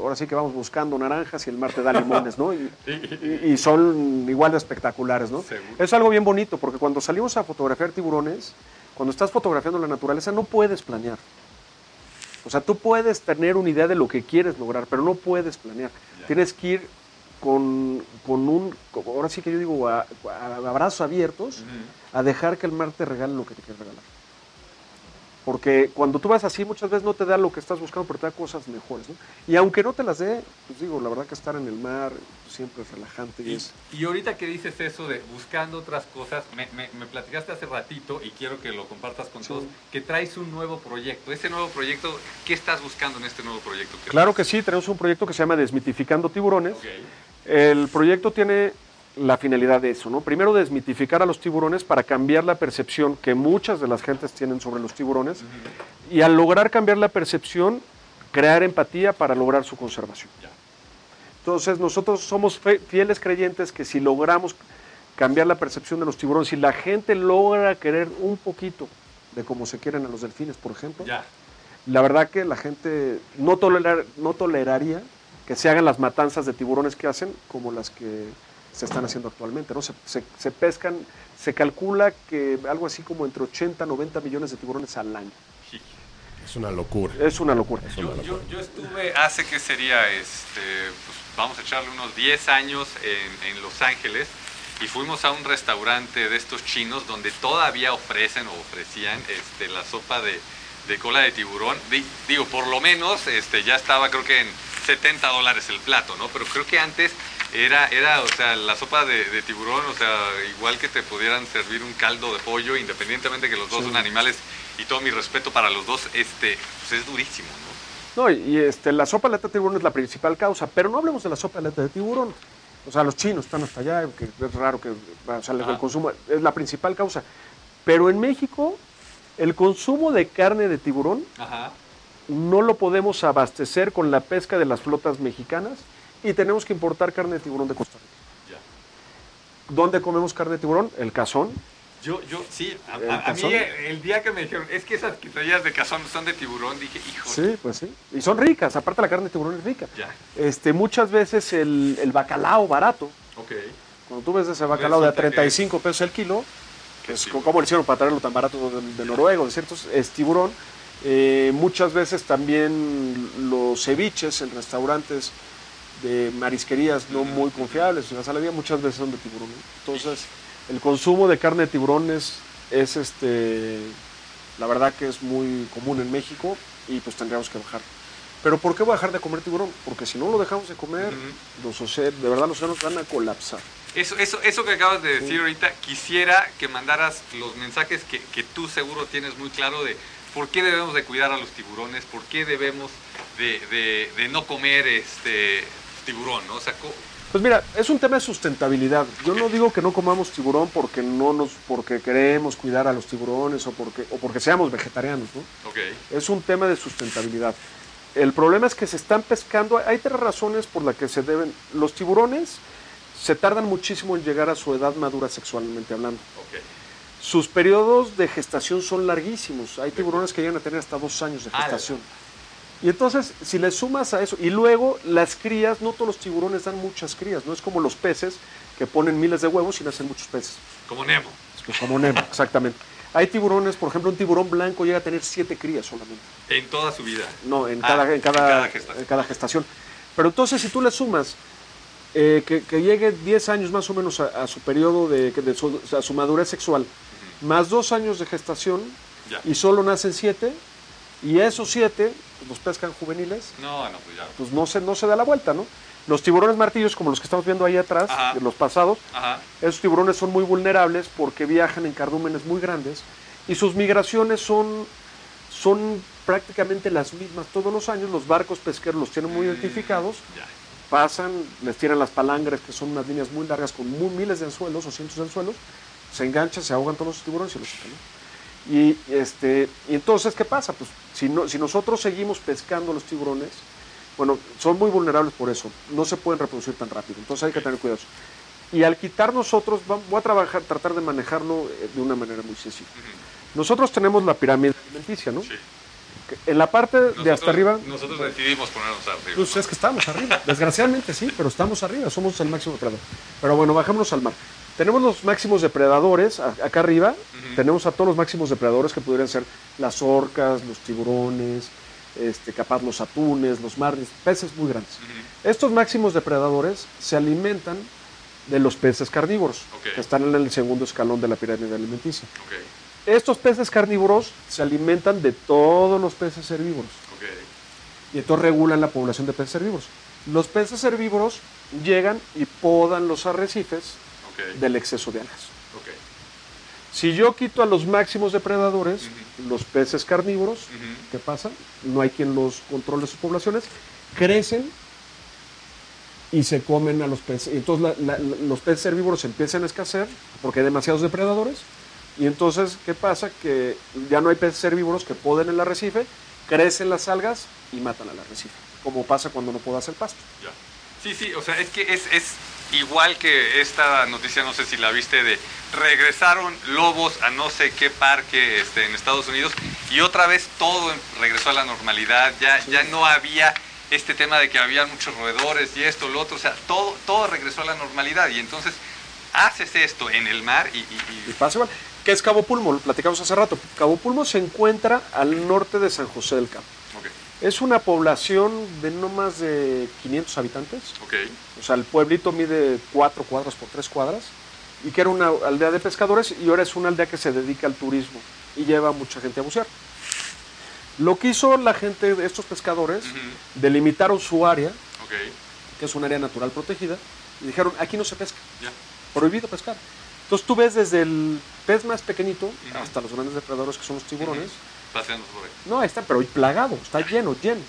Speaker 5: ahora sí que vamos buscando naranjas y el mar te da limones, ¿no? Y, y- y son igual de espectaculares, ¿no?
Speaker 3: Seguro.
Speaker 5: Es algo bien bonito, porque cuando salimos a fotografiar tiburones, cuando estás fotografiando la naturaleza, no puedes planear. O sea, tú puedes tener una idea de lo que quieres lograr, pero no puedes planear. Tienes que ir con, con un, ahora sí que yo digo, a, a- a brazos abiertos, a dejar que el mar te regale lo que te quiere regalar. Porque cuando tú vas así, muchas veces no te da lo que estás buscando, pero te da cosas mejores. ¿no? Y aunque no te las dé, pues digo, la verdad que estar en el mar siempre es relajante y
Speaker 3: Y,
Speaker 5: es...
Speaker 3: y ahorita que dices eso de buscando otras cosas, me, me- me platicaste hace ratito y quiero que lo compartas con
Speaker 5: Sí.
Speaker 3: todos, que traes un nuevo proyecto. Ese nuevo proyecto, ¿qué estás buscando en este nuevo proyecto? que
Speaker 5: Claro que sí, tenemos un proyecto que se llama Desmitificando Tiburones.
Speaker 3: Ok.
Speaker 5: El proyecto tiene la finalidad de eso, ¿no? Primero desmitificar a los tiburones para cambiar la percepción que muchas de las gentes tienen sobre los tiburones y al lograr cambiar la percepción, crear empatía para lograr su conservación. Entonces nosotros somos fieles creyentes que si logramos cambiar la percepción de los tiburones, si la gente logra querer un poquito de cómo se quieren a los delfines, por ejemplo,
Speaker 3: Ya.
Speaker 5: la verdad que la gente no, tolerar, no toleraría que se hagan las matanzas de tiburones que hacen como las que se están haciendo actualmente. ¿no? Se, se- se pescan, se calcula que algo así como entre 80 90 millones de tiburones al año.
Speaker 1: Es una locura.
Speaker 5: Es una locura.
Speaker 3: Yo, yo- yo estuve hace que sería, este, pues, vamos a echarle unos 10 años en, en Los Ángeles y fuimos a un restaurante de estos chinos donde todavía ofrecen o ofrecían este, la sopa de, de cola de tiburón. Di- digo, por lo menos este, ya estaba creo que en 70 dólares el plato, ¿no? Pero creo que antes era, era o sea, la sopa de, de tiburón, o sea, igual que te pudieran servir un caldo de pollo, independientemente que los dos
Speaker 5: Sí.
Speaker 3: son animales y todo mi respeto para los dos, este, pues es durísimo, ¿no?
Speaker 5: No, y, este, la sopa de aleta de tiburón es la principal causa, pero no hablemos de la sopa de aleta de tiburón. O sea, los chinos están hasta allá, que es raro que o sea, el consumo es la principal causa. Pero en México, el consumo de carne de tiburón
Speaker 3: Ajá.
Speaker 5: No lo podemos abastecer con la pesca de las flotas mexicanas y tenemos que importar carne de tiburón de Costa Rica.
Speaker 3: Ya.
Speaker 5: ¿Dónde comemos carne de tiburón? El cazón.
Speaker 3: Yo, yo, sí, a,
Speaker 5: ¿El
Speaker 3: a- mí el día que me dijeron, es que esas quesadillas de cazón son de tiburón, dije, hijo.
Speaker 5: Sí, pues sí. Y son ricas, aparte la carne de tiburón es rica.
Speaker 3: Ya,
Speaker 5: Este, muchas veces el, el bacalao barato,
Speaker 3: ok.
Speaker 5: cuando tú ves ese bacalao de a
Speaker 3: Resulta que
Speaker 5: 35 pesos el kilo,
Speaker 3: Que
Speaker 5: pues,
Speaker 3: sí.
Speaker 5: ¿cómo le hicieron para traerlo tan barato de, de Noruega, de ciertos? Es tiburón. Eh, muchas veces también los ceviches en restaurantes de marisquerías no muy confiables, en la saladería, muchas veces son de tiburón. Entonces, el consumo de carne de tiburón es, es, este, la verdad que es muy común en México y pues tendríamos que bajar. Pero ¿por qué voy a dejar de comer tiburón? Porque si no lo dejamos de comer, los de verdad los océanos van a colapsar.
Speaker 3: Eso, eso, eso que acabas de decir ahorita, quisiera que mandaras los mensajes que, que tú seguro tienes muy claro de por qué debemos de cuidar a los tiburones, por qué debemos de, de- de no comer este tiburón, ¿no? O sea, co-
Speaker 5: Pues mira, es un tema de sustentabilidad. Yo no digo que no comamos tiburón porque no nos, porque queremos cuidar a los tiburones o porque, o porque seamos vegetarianos, ¿no?
Speaker 3: ok,
Speaker 5: Es un tema de sustentabilidad. El problema es que se están pescando, hay tres razones por las que se deben. Los tiburones se tardan muchísimo en llegar a su edad madura sexualmente hablando.
Speaker 3: ok.
Speaker 5: Sus periodos de gestación son larguísimos. Hay tiburones que llegan a tener hasta dos años de
Speaker 3: Ah,
Speaker 5: gestación. Y entonces, si le sumas a eso, y luego las crías, no todos los tiburones dan muchas crías, no es como los peces que ponen miles de huevos y nacen muchos peces.
Speaker 3: Como Nemo.
Speaker 5: Como Nemo, exactamente. Hay tiburones, por ejemplo, un tiburón blanco llega a tener siete crías solamente.
Speaker 3: En toda su vida.
Speaker 5: No, en
Speaker 3: Ah,
Speaker 5: cada, en cada,
Speaker 3: en cada gestación.
Speaker 5: en cada gestación. Pero entonces, si tú le sumas eh, que, que llegue 10 años más o menos a, a su periodo de, de su, a su madurez sexual, más dos años de gestación,
Speaker 3: Ya.
Speaker 5: y solo nacen siete, y esos siete pues, los pescan juveniles,
Speaker 3: No, no, pues ya.
Speaker 5: pues no se, no se da la vuelta, ¿no? Los tiburones martillos, como los que estamos viendo ahí atrás,
Speaker 3: Ajá.
Speaker 5: los pasados,
Speaker 3: Ajá.
Speaker 5: esos tiburones son muy vulnerables porque viajan en cardúmenes muy grandes y sus migraciones son, son prácticamente las mismas todos los años. Los barcos pesqueros los tienen muy identificados,
Speaker 3: Ya.
Speaker 5: pasan, les tiran las palangres, que son unas líneas muy largas con mu- miles de anzuelos o cientos de anzuelos, se enganchan, se ahogan todos los tiburones y los. ¿no? Y, este, y entonces, ¿qué pasa? Pues si, no, si nosotros seguimos pescando los tiburones, bueno, son muy vulnerables por eso, no se pueden reproducir tan rápido, entonces hay que tener cuidado. Y al quitar nosotros, voy a trabajar, tratar de manejarlo eh, de una manera muy sencilla. Nosotros tenemos la pirámide alimenticia, ¿no?
Speaker 3: Sí.
Speaker 5: En la parte de hasta
Speaker 3: Nosotros-
Speaker 5: arriba,
Speaker 3: Nosotros decidimos ponernos arriba.
Speaker 5: pues es que estamos arriba. Desgraciadamente sí, pero estamos arriba, somos el máximo depredador. Pero bueno, bajémonos al mar. Tenemos los máximos depredadores acá arriba. Tenemos a todos los máximos depredadores que podrían ser las orcas, los tiburones, este, capaz los atunes, los marlins, peces muy grandes. Estos máximos depredadores se alimentan de los peces carnívoros,
Speaker 3: Ok.
Speaker 5: que están en el segundo escalón de la pirámide alimenticia.
Speaker 3: Ok,
Speaker 5: Estos peces carnívoros se alimentan de todos los peces herbívoros
Speaker 3: ok.
Speaker 5: y entonces regulan la población de peces herbívoros. Los peces herbívoros llegan y podan los arrecifes Del exceso de algas.
Speaker 3: Ok.
Speaker 5: Si yo quito a los máximos depredadores, los peces carnívoros,
Speaker 3: Ujú.
Speaker 5: ¿qué pasa? No hay quien los controle sus poblaciones, crecen y se comen a los peces. Entonces la- la- la- los peces herbívoros empiezan a escasear porque hay demasiados depredadores. Y entonces, ¿qué pasa? Que ya no hay peces herbívoros que poden el arrecife, crecen las algas y matan al arrecife. Como pasa cuando no podas el pasto.
Speaker 3: Ya. Sí, sí, o sea, es que es, es igual que esta noticia, no sé si la viste, de regresaron lobos a no sé qué parque este, en Estados Unidos y otra vez todo regresó a la normalidad, ya, ya no había este tema de que había muchos roedores y esto, lo otro, o sea, todo, todo regresó a la normalidad y entonces haces esto en el mar y... y- y-
Speaker 5: Y pasa igual. ¿Qué es Cabo Pulmo? Lo platicamos hace rato. Cabo Pulmo se encuentra al norte de San José del Cabo. Es una población de no más de 500 habitantes.
Speaker 3: ok,
Speaker 5: O sea, el pueblito mide 4 cuadras por 3 cuadras. Y que era una aldea de pescadores y ahora es una aldea que se dedica al turismo y lleva a mucha gente a bucear. Lo que hizo la gente de estos pescadores,
Speaker 3: Ujú.
Speaker 5: delimitaron su área,
Speaker 3: ok,
Speaker 5: que es un área natural protegida, y dijeron, aquí no se pesca,
Speaker 3: ya,
Speaker 5: prohibido pescar. Entonces tú ves desde el pez más pequeñito hasta los grandes depredadores que son los tiburones.
Speaker 3: Paseando por ahí.
Speaker 5: No, está, pero plagado, está lleno, lleno.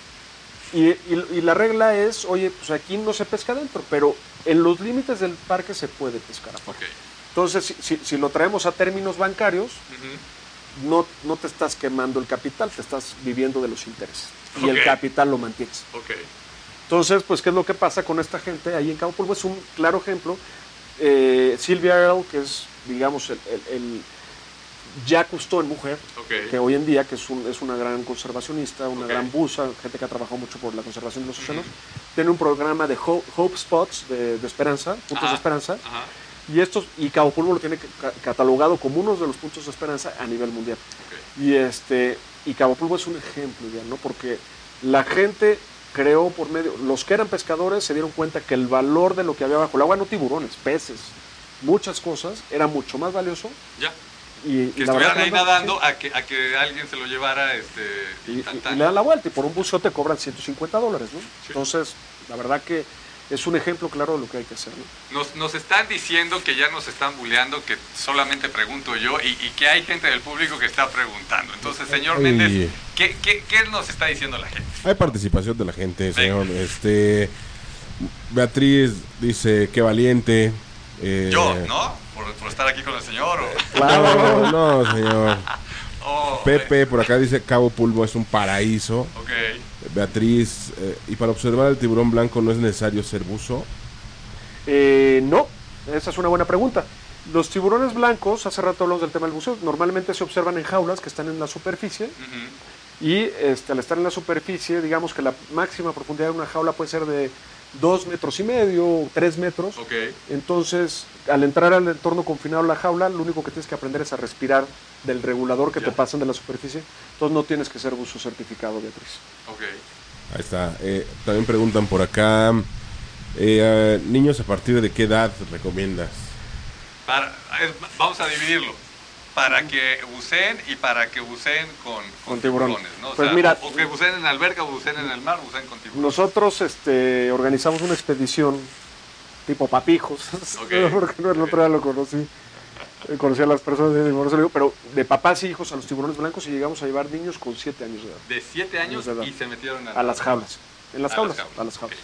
Speaker 5: Y, y- y la regla es, oye, pues aquí no se pesca dentro, pero en los límites del parque se puede pescar afuera.
Speaker 3: Ok,
Speaker 5: Entonces, si, si- si lo traemos a términos bancarios, no, no te estás quemando el capital, te estás viviendo de los intereses. Y el capital lo mantienes.
Speaker 3: ok,
Speaker 5: Entonces, pues, ¿qué es lo que pasa con esta gente ahí en Cabo Pulvo? Es un claro ejemplo. Eh, Silvia Earle, que es, digamos, el, el, el Jacques Cousteau en mujer, que hoy en día que es, un- es una gran conservacionista, una gran buza, gente que ha trabajado mucho por la conservación de los océanos, tiene un programa de Ho- Hope Spots, de, de esperanza, puntos
Speaker 3: Ajá.
Speaker 5: de esperanza,
Speaker 3: Ajá,
Speaker 5: y estos y Cabo Pulvo lo tiene ca- catalogado como uno de los puntos de esperanza a nivel mundial.
Speaker 3: ok.
Speaker 5: Y este y Cabo Pulvo es un ejemplo ya, ¿no? Porque la gente creó por medio, los que eran pescadores se dieron cuenta que el valor de lo que había bajo el agua, no tiburones, peces, muchas cosas, era mucho más valioso.
Speaker 3: Ya.
Speaker 5: Y,
Speaker 3: Que
Speaker 5: y la verdad
Speaker 3: estuvieran ahí nadando a que, a que alguien se lo llevara este,
Speaker 5: y, y-
Speaker 3: instantáneo.
Speaker 5: y le dan la vuelta y por un buceo te cobran 150 dólares, ¿no? Entonces, la verdad que es un ejemplo claro de lo que hay que hacer, ¿no?
Speaker 3: Nos, nos están diciendo que ya nos están bulleando, que solamente pregunto yo y, y que hay gente del público que está preguntando. Entonces, señor
Speaker 6: Ay.
Speaker 3: Méndez, ¿qué, qué, qué nos está diciendo la gente?
Speaker 6: Hay participación de la gente, señor. Este Beatriz dice qué valiente. eh,
Speaker 3: Yo, ¿no? Estar aquí con el señor. O,
Speaker 6: No, no, señor.
Speaker 3: o-
Speaker 6: Pepe por acá dice Cabo Pulvo es un paraíso.
Speaker 3: Ok.
Speaker 6: Beatriz, eh, y para observar el tiburón blanco no es necesario ser buzo.
Speaker 5: Eh, no, esa es una buena pregunta. Los tiburones blancos, hace rato hablamos del tema del buceo, normalmente se observan en jaulas que están en la superficie y este, al estar en la superficie, digamos que la máxima profundidad de una jaula puede ser de dos metros y medio o tres metros.
Speaker 3: Ok.
Speaker 5: Entonces, al entrar al entorno confinado a la jaula, lo único que tienes que aprender es a respirar del regulador que
Speaker 3: Ya.
Speaker 5: te pasan de la superficie. Entonces, no tienes que ser buzo certificado, Beatriz.
Speaker 3: Ok.
Speaker 6: Ahí está. Eh, también preguntan por acá. Eh, niños, ¿a partir de qué edad recomiendas?
Speaker 3: Para, es- vamos a dividirlo. Para que buceen y para que buceen con,
Speaker 5: Con
Speaker 3: tiburones, ¿no? O
Speaker 5: Pues
Speaker 3: sea,
Speaker 5: mira-
Speaker 3: o, o que buceen en alberca, o buceen en el mar, buceen con tiburones.
Speaker 5: Nosotros este, organizamos una expedición tipo papijos, porque no, el otro día lo conocí, eh, conocí a las personas de pero de papás y hijos a los tiburones blancos y llegamos a llevar niños con 7 años de edad
Speaker 3: De 7 años
Speaker 5: de edad.
Speaker 3: y se metieron
Speaker 5: a las jaulas. En las
Speaker 3: A
Speaker 5: jaulas,
Speaker 3: las jaulas,
Speaker 5: a las jaulas.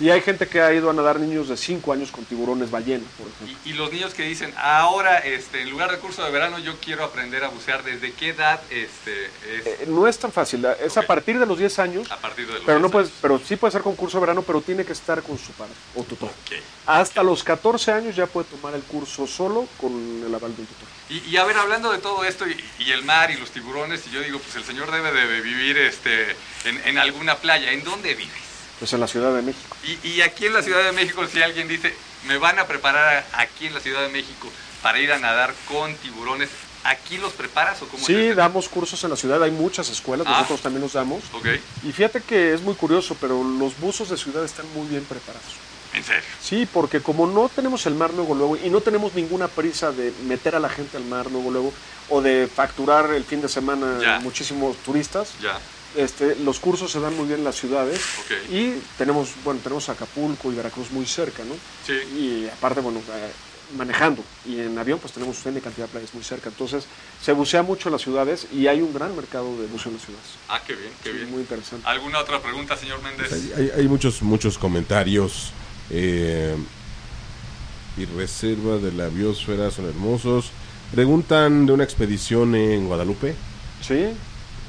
Speaker 5: Y hay gente que ha ido a nadar niños de 5 años con tiburones ballena, por ejemplo.
Speaker 3: Y, y los niños que dicen, ahora, este, en lugar de curso de verano, yo quiero aprender a bucear. ¿Desde qué edad este, es
Speaker 5: Eh, no es tan fácil, es a partir de los 10 años,
Speaker 3: a partir de los
Speaker 5: pero no
Speaker 3: 10
Speaker 5: puedes,
Speaker 3: años?
Speaker 5: pero sí puede ser con curso de verano, pero tiene que estar con su padre o tutor. Hasta los 14 años ya puede tomar el curso solo con el aval de un tutor.
Speaker 3: Y, y a ver, hablando de todo esto y, y el mar y los tiburones, y yo digo, pues el señor debe de vivir este, en, en alguna playa. ¿En dónde vives?
Speaker 5: Pues en la Ciudad de México.
Speaker 3: Y, y aquí en la Ciudad de México, si alguien dice, me van a preparar aquí en la Ciudad de México para ir a nadar con tiburones, ¿aquí los preparas o cómo
Speaker 5: Sí,
Speaker 3: es
Speaker 5: damos cursos en la ciudad, hay muchas escuelas,
Speaker 3: Ah.
Speaker 5: nosotros también los damos.
Speaker 3: Ok,
Speaker 5: Y fíjate que es muy curioso, pero los buzos de ciudad están muy bien preparados.
Speaker 3: en serio.
Speaker 5: Sí, porque como no tenemos el mar luego luego y no tenemos ninguna prisa de meter a la gente al mar luego luego o de facturar el fin de semana
Speaker 3: Ya.
Speaker 5: muchísimos turistas,
Speaker 3: Ya,
Speaker 5: este, los cursos se dan muy bien en las ciudades y tenemos, bueno, tenemos Acapulco y Veracruz muy cerca, ¿no?
Speaker 3: Sí.
Speaker 5: Y aparte, bueno, eh, manejando y en avión pues tenemos una cantidad de playas muy cerca. Entonces se bucea mucho en las ciudades y hay un gran mercado de buceo en las ciudades.
Speaker 3: Ah, qué bien, qué
Speaker 5: Sí,
Speaker 3: bien.
Speaker 5: Muy interesante.
Speaker 3: ¿Alguna otra pregunta, señor Méndez?
Speaker 6: Hay, hay- hay muchos, muchos comentarios. eh, y reserva de la biosfera son hermosos. Preguntan de una expedición en Guadalupe.
Speaker 5: Sí,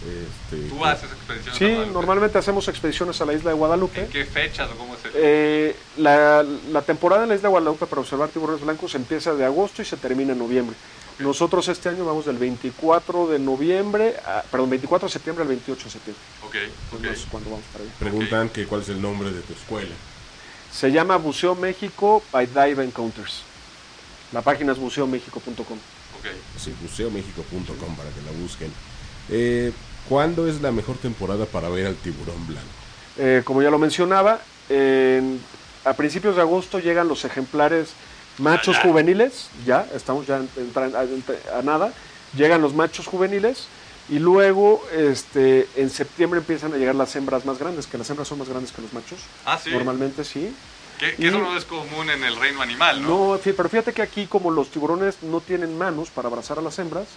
Speaker 6: Este,
Speaker 3: ¿Tú haces expediciones?
Speaker 5: sí,
Speaker 3: a
Speaker 5: normalmente hacemos expediciones a la isla de Guadalupe.
Speaker 3: ¿En qué fechas o cómo es el-
Speaker 5: Eh, la, la temporada en la isla de Guadalupe para observar tiburones blancos empieza de agosto y se termina en noviembre. Nosotros este año vamos del 24 de noviembre, a- perdón, 24 de septiembre al 28 de septiembre.
Speaker 3: Ok, ok.
Speaker 5: no es cuando vamos para allá.
Speaker 6: preguntan que cuál es el nombre de tu escuela.
Speaker 5: Se llama Buceo México by Dive Encounters. La página es buceomexico.com.
Speaker 3: ok.
Speaker 6: Sí, buceomexico.com para que la busquen. Eh, ¿Cuándo es la mejor temporada para ver al tiburón blanco?
Speaker 5: Eh, como ya lo mencionaba, en- a principios de agosto llegan los ejemplares machos juveniles, ya, estamos ya entrando a, a nada, llegan los machos juveniles y luego este, en septiembre empiezan a llegar las hembras más grandes, que las hembras son más grandes que los machos,
Speaker 3: Ah, sí.
Speaker 5: normalmente sí.
Speaker 3: Que, que
Speaker 5: Y-
Speaker 3: eso no es común en el reino animal, ¿no?
Speaker 5: No, pero fíjate que aquí como los tiburones no tienen manos para abrazar a las hembras,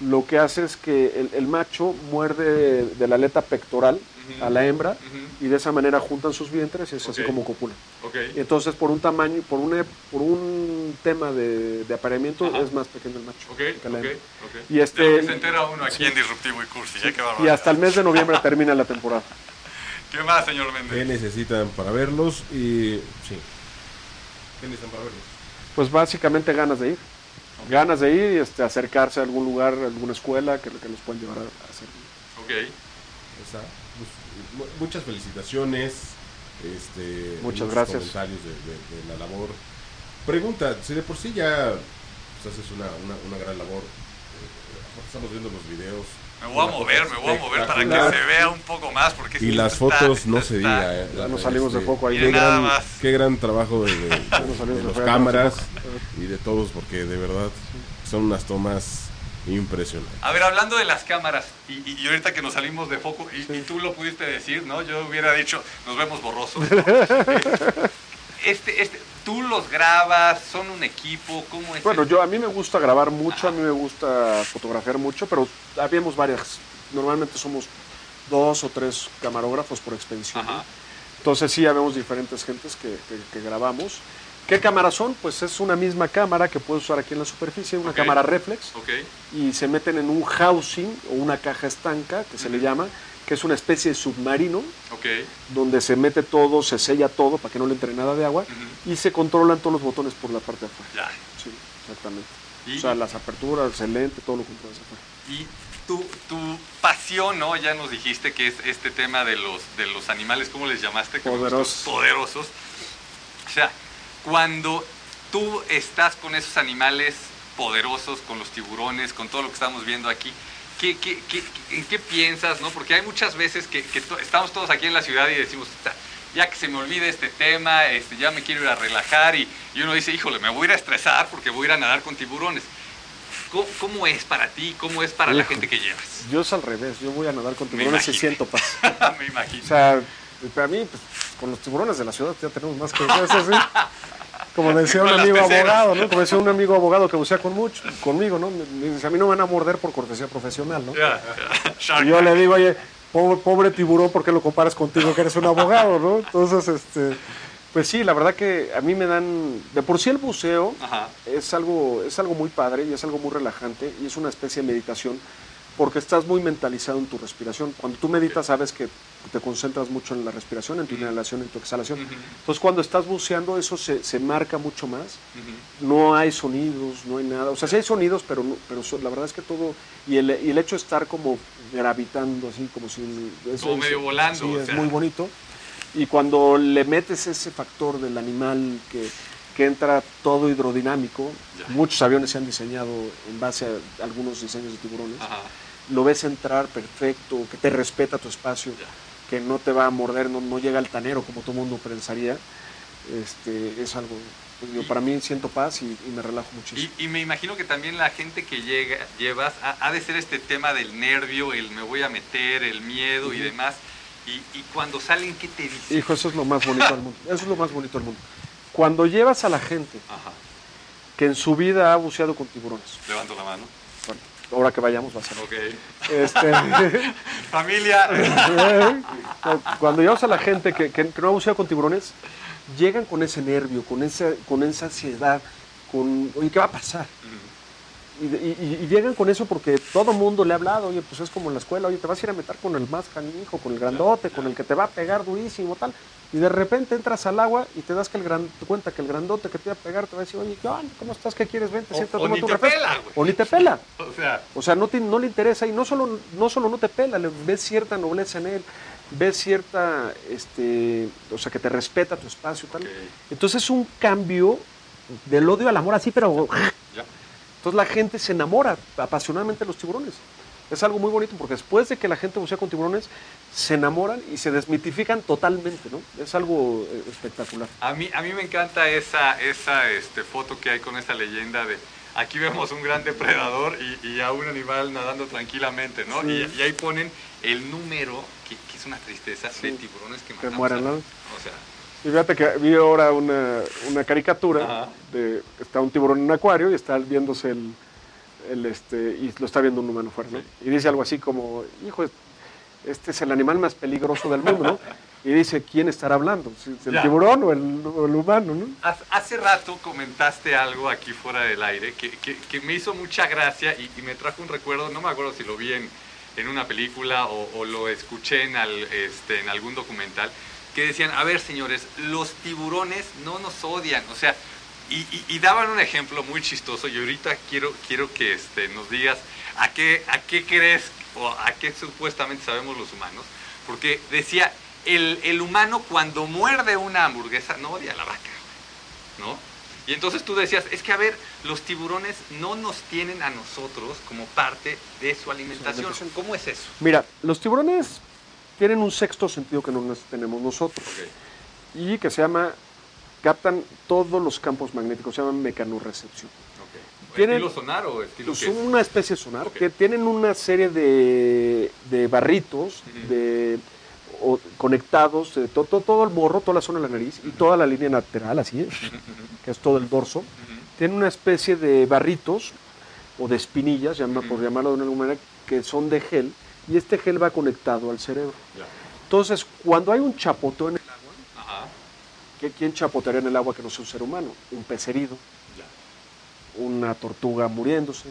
Speaker 5: lo que hace es que el, el macho muerde de la aleta pectoral a la hembra y de esa manera juntan sus vientres y es así como copulan. Y entonces por un tamaño, por un, por un tema de, de apareamiento
Speaker 3: Ajá.
Speaker 5: es más pequeño el macho. Que la hembra. Y
Speaker 3: De
Speaker 5: este-
Speaker 3: lo que se entera uno aquí en Disruptivo y Cursi. Qué
Speaker 5: Y hasta el mes de noviembre termina la temporada.
Speaker 3: ¿Qué más, señor
Speaker 6: ¿Qué
Speaker 3: Méndez?
Speaker 6: necesitan para verlos? Y sí. ¿Qué necesitan para verlos?
Speaker 5: Pues básicamente ganas de ir. Ganas de ir y este, acercarse a algún lugar, a alguna escuela que, que los puedan llevar a, a hacer.
Speaker 3: Ok.
Speaker 6: Esa, pues, mu- muchas felicitaciones. Este,
Speaker 5: Muchas gracias.
Speaker 6: comentarios de, de- de la labor. Pregunta, si de por sí ya pues, haces una, una, una gran labor, eh, estamos viendo los videos.
Speaker 3: Me voy a mover, me voy a mover para que se vea un poco más. Porque
Speaker 6: Y las fotos no se diga. eh,
Speaker 5: Ya nos salimos de
Speaker 6: este,
Speaker 5: foco ahí.
Speaker 3: Miren
Speaker 6: Qué
Speaker 3: nada
Speaker 6: gran,
Speaker 3: más.
Speaker 6: qué gran trabajo de,
Speaker 5: fuera,
Speaker 6: cámaras y de todos, porque de verdad son unas tomas impresionantes.
Speaker 3: A ver, hablando de las cámaras, y, y- y ahorita que nos salimos de foco, y, y tú lo pudiste decir, ¿no? Yo hubiera dicho, nos vemos borrosos. ¿no? Este, este, tú los grabas, son un equipo, ¿cómo es?
Speaker 5: Bueno,
Speaker 3: el-
Speaker 5: yo a mí me gusta grabar mucho, a mí me gusta fotografiar mucho, pero habíamos varias. Normalmente somos dos o tres camarógrafos por expedición. Entonces sí, habemos diferentes gentes que, que- que grabamos. ¿Qué cámaras son? Pues es una misma cámara que puedes usar aquí en la superficie, una cámara reflex,
Speaker 3: Ok,
Speaker 5: y se meten en un housing o una caja estanca, que se le llama, que es una especie de submarino, donde se mete todo, se sella todo para que no le entre nada de agua, y se controlan todos los botones por la parte de afuera.
Speaker 3: Ya.
Speaker 5: Sí, exactamente.
Speaker 3: Y-
Speaker 5: O sea, las aperturas, el lente, todo lo controlas afuera.
Speaker 3: Y tu, tu pasión, ¿no? Ya nos dijiste que es este tema de los, de los animales, ¿cómo les llamaste?
Speaker 5: Poderosos.
Speaker 3: Poderosos. O sea, cuando tú estás con esos animales poderosos, con los tiburones, con todo lo que estamos viendo aquí, ¿qué, qué, qué- en qué piensas, no? Porque hay muchas veces que, que to- estamos todos aquí en la ciudad y decimos, "Ta, ya que se me olvide este tema, este, ya me quiero ir a relajar y, y uno dice, híjole, me voy a ir a estresar porque voy a ir a nadar con tiburones. ¿Cómo, cómo es para ti? ¿Cómo es para la gente que llevas?
Speaker 5: Yo es al revés, yo voy a nadar con tiburones y siento paz.
Speaker 3: me imagino.
Speaker 5: O sea, para mí, pues, con los tiburones de la ciudad ya tenemos más que eso, sí. Como decía un amigo abogado, ¿no? Como decía un amigo abogado que bucea con mucho, conmigo, ¿no? Me- dice, a mí no me van a morder por cortesía profesional, ¿no? Y yo le digo, oye, pobre, pobre tiburón, ¿por qué lo comparas contigo que eres un abogado, no? Entonces, este, pues sí, la verdad que a mí me dan, de por sí el buceo
Speaker 3: Ajá.
Speaker 5: es algo, es algo muy padre y es algo muy relajante y es una especie de meditación porque estás muy mentalizado en tu respiración. Cuando tú meditas sabes que te concentras mucho en la respiración, en tu inhalación, en tu exhalación. Entonces cuando estás buceando eso se, se marca mucho más. No hay sonidos, no hay nada. O sea, sí hay sonidos, pero, no- pero la verdad es que todo... Y el, y el hecho de estar como gravitando así, como si... es-
Speaker 3: Como medio volando,
Speaker 5: Sí, es
Speaker 3: sea.
Speaker 5: muy bonito. Y cuando le metes ese factor del animal que, que entra todo hidrodinámico,
Speaker 3: Ya.
Speaker 5: muchos aviones se han diseñado en base a algunos diseños de tiburones,
Speaker 3: Ajá.
Speaker 5: Lo ves entrar perfecto, que te respeta tu espacio, que no te va a morder, no, no llega altanero como todo mundo pensaría, este, es algo, pues, para mí siento paz y, y me relajo muchísimo.
Speaker 3: Y, y me imagino que también la gente que llega, llevas ha, ha de ser este tema del nervio, el me voy a meter, el miedo y demás. Y, y cuando salen, ¿qué te dicen?
Speaker 5: Hijo, eso es lo más bonito del mundo. Eso es lo más bonito del mundo. Cuando llevas a la gente
Speaker 3: Ajá,
Speaker 5: que en su vida ha buceado con tiburones,
Speaker 3: levanto la mano.
Speaker 5: Ahora que vayamos va a ser.
Speaker 3: Ok.
Speaker 5: Este,
Speaker 3: Familia.
Speaker 5: cuando llevas a la gente que, que- que no ha buceado con tiburones, llegan con ese nervio, con esa, con esa ansiedad, con, oye, ¿qué va a pasar? Y, y- y llegan con eso porque todo mundo le ha hablado, oye, pues es como en la escuela, oye, te vas a ir a meter con el más canijo, con el grandote, con el que te va a pegar durísimo, tal. Y de repente entras al agua y te das que el gran, te cuenta que el grandote que te va a pegar te va a decir, oye, ¿qué onda? ¿Cómo estás? ¿Qué quieres? Vente, siéntate,
Speaker 3: o
Speaker 5: toma
Speaker 3: ni
Speaker 5: tu
Speaker 3: te
Speaker 5: refresco".
Speaker 3: pela, güey.
Speaker 5: O ni te pela.
Speaker 3: O sea,
Speaker 5: O sea, no, te- no le interesa y no solo, no solo no te pela, le ves cierta nobleza en él, ves cierta, este, o sea, que te respeta tu espacio y tal. Entonces es un cambio del odio al amor así, pero...
Speaker 3: ya.
Speaker 5: Entonces la gente se enamora apasionadamente de los tiburones. Es algo muy bonito porque después de que la gente bucea con tiburones, se enamoran y se desmitifican totalmente, ¿no? Es algo eh, espectacular.
Speaker 3: A mí, a mí me encanta esa, esa este, foto que hay con esa leyenda de aquí vemos un gran depredador y, y a un animal nadando tranquilamente, ¿no?
Speaker 5: Sí.
Speaker 3: Y, y ahí ponen el número, que, que es una tristeza, de tiburones que
Speaker 5: Que
Speaker 3: matamos.
Speaker 5: mueren, ¿no?
Speaker 3: O sea,
Speaker 5: Y fíjate que vi ahora una, una caricatura
Speaker 3: Ajá.
Speaker 5: de está un tiburón en un acuario y está viéndose el, el, este y lo está viendo un humano fuera, ¿no? Y dice algo así como, hijo, este es el animal más peligroso del mundo, ¿no? Y dice, ¿quién estará hablando? ¿Si ¿El
Speaker 3: Ya.
Speaker 5: tiburón o el, o el humano, no?
Speaker 3: Hace rato comentaste algo aquí fuera del aire que, que- que me hizo mucha gracia y, y me trajo un recuerdo, no me acuerdo si lo vi en, en una película o, o lo escuché en, al- este, en algún documental, que decían, a ver señores, los tiburones no nos odian, o sea, y, y- y daban un ejemplo muy chistoso y ahorita quiero, quiero que este, nos digas a qué, a qué crees o a qué supuestamente sabemos los humanos, porque decía, el, el humano cuando muerde una hamburguesa no odia a la vaca. ¿no? Y entonces tú decías, es que a ver, los tiburones no nos tienen a nosotros como parte de su alimentación.
Speaker 5: alimentación.
Speaker 3: ¿Cómo es eso?
Speaker 5: Mira, los tiburones tienen un sexto sentido que no tenemos nosotros. Y que se llama, captan todos los campos magnéticos, se llama mecanorrecepción. Tienen-
Speaker 3: ¿Estilo sonar o estilo
Speaker 5: Son
Speaker 3: qué?
Speaker 5: una especie de sonar que tienen una serie de, de barritos de, o- conectados, de to- to- todo el morro, toda la zona de la nariz y toda la línea lateral, así, que es todo el dorso. Tienen una especie de barritos o de espinillas, llama, por llamarlo de alguna manera, que son de gel y este gel va conectado al cerebro.
Speaker 3: Ya.
Speaker 5: Entonces, cuando hay un chapoteo en el agua,
Speaker 3: Ajá.
Speaker 5: ¿qué- ¿quién chapotearía en el agua que no sea un ser humano? Un pez herido,
Speaker 3: Ya.
Speaker 5: una tortuga muriéndose,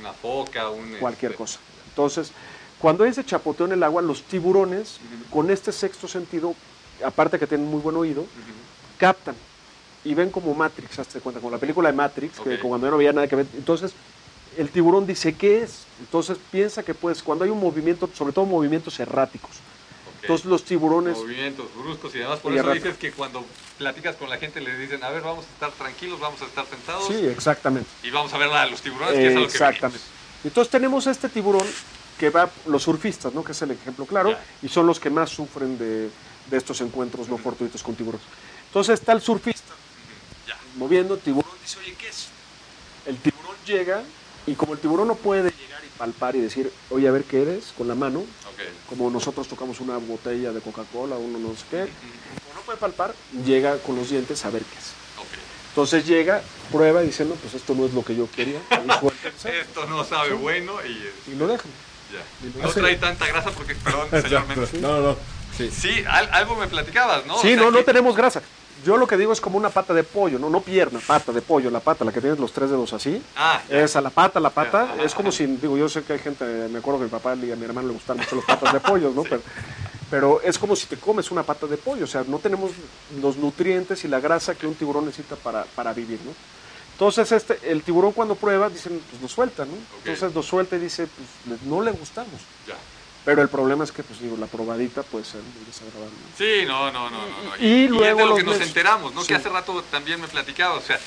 Speaker 3: Una foca, un...
Speaker 5: cualquier
Speaker 3: este,
Speaker 5: cosa. Entonces, cuando hay ese chapoteo en el agua, los tiburones, con este sexto sentido, aparte que tienen muy buen oído, captan y ven como Matrix, hazte cuenta, como la película de Matrix, que cuando yo no veía nada que ver. Entonces, el tiburón dice, ¿qué es? Entonces piensa que pues, cuando hay un movimiento, sobre todo movimientos erráticos, entonces los tiburones,
Speaker 3: Movimientos bruscos y demás. Por
Speaker 5: Y
Speaker 3: eso dices que cuando platicas con la gente les dicen, a ver, vamos a estar tranquilos, vamos a estar sentados
Speaker 5: sí, exactamente.
Speaker 3: y vamos a ver a los tiburones, que es a lo que
Speaker 5: Exactamente. Entonces tenemos este tiburón que va, los surfistas, ¿no? que es el ejemplo claro, y son los que más sufren de, de estos encuentros no fortuitos con tiburones. Entonces está el surfista moviendo, tiburón dice, oye, ¿qué es? El tiburón llega y como el tiburón no puede llegar y palpar y decir, oye, a ver qué eres, con la mano, como nosotros tocamos una botella de Coca-Cola, uno no sé qué, como no puede palpar, llega con los dientes a ver qué es. Entonces llega, prueba y dice, no, pues esto no es lo que yo quería,
Speaker 3: Esto no sabe bueno y
Speaker 5: y lo dejan.
Speaker 3: ya. No trae tanta grasa porque, perdón, señor Méndez.
Speaker 6: No, no, sí.
Speaker 3: Sí, al- algo me platicabas, ¿no? O
Speaker 5: Sí,
Speaker 3: sea
Speaker 5: no, no tenemos grasa. Yo lo que digo es como una pata de pollo, no, no pierna, pata de pollo, la pata, la que tienes los tres dedos así.
Speaker 3: Ah, ya.
Speaker 5: Esa, la pata, la pata, es como si, digo, yo sé que hay gente, me acuerdo que mi papá y a mi hermano le gustan mucho las patas de pollo, ¿no? Pero, pero es como si te comes una pata de pollo, o sea, no tenemos los nutrientes y la grasa que un tiburón necesita para, para vivir, ¿no? Entonces, este, el tiburón cuando prueba, dicen, pues lo suelta, ¿no? Entonces lo suelta y dice, pues no le gustamos.
Speaker 3: Ya.
Speaker 5: Pero el problema es que, pues digo, la probadita puede ser muy desagradable.
Speaker 3: Sí, no, no, no, no. no.
Speaker 5: Y
Speaker 3: es
Speaker 5: luego
Speaker 3: de lo que nos enteramos, ¿no?
Speaker 5: Sí.
Speaker 3: Que hace rato también me platicaba, o sea,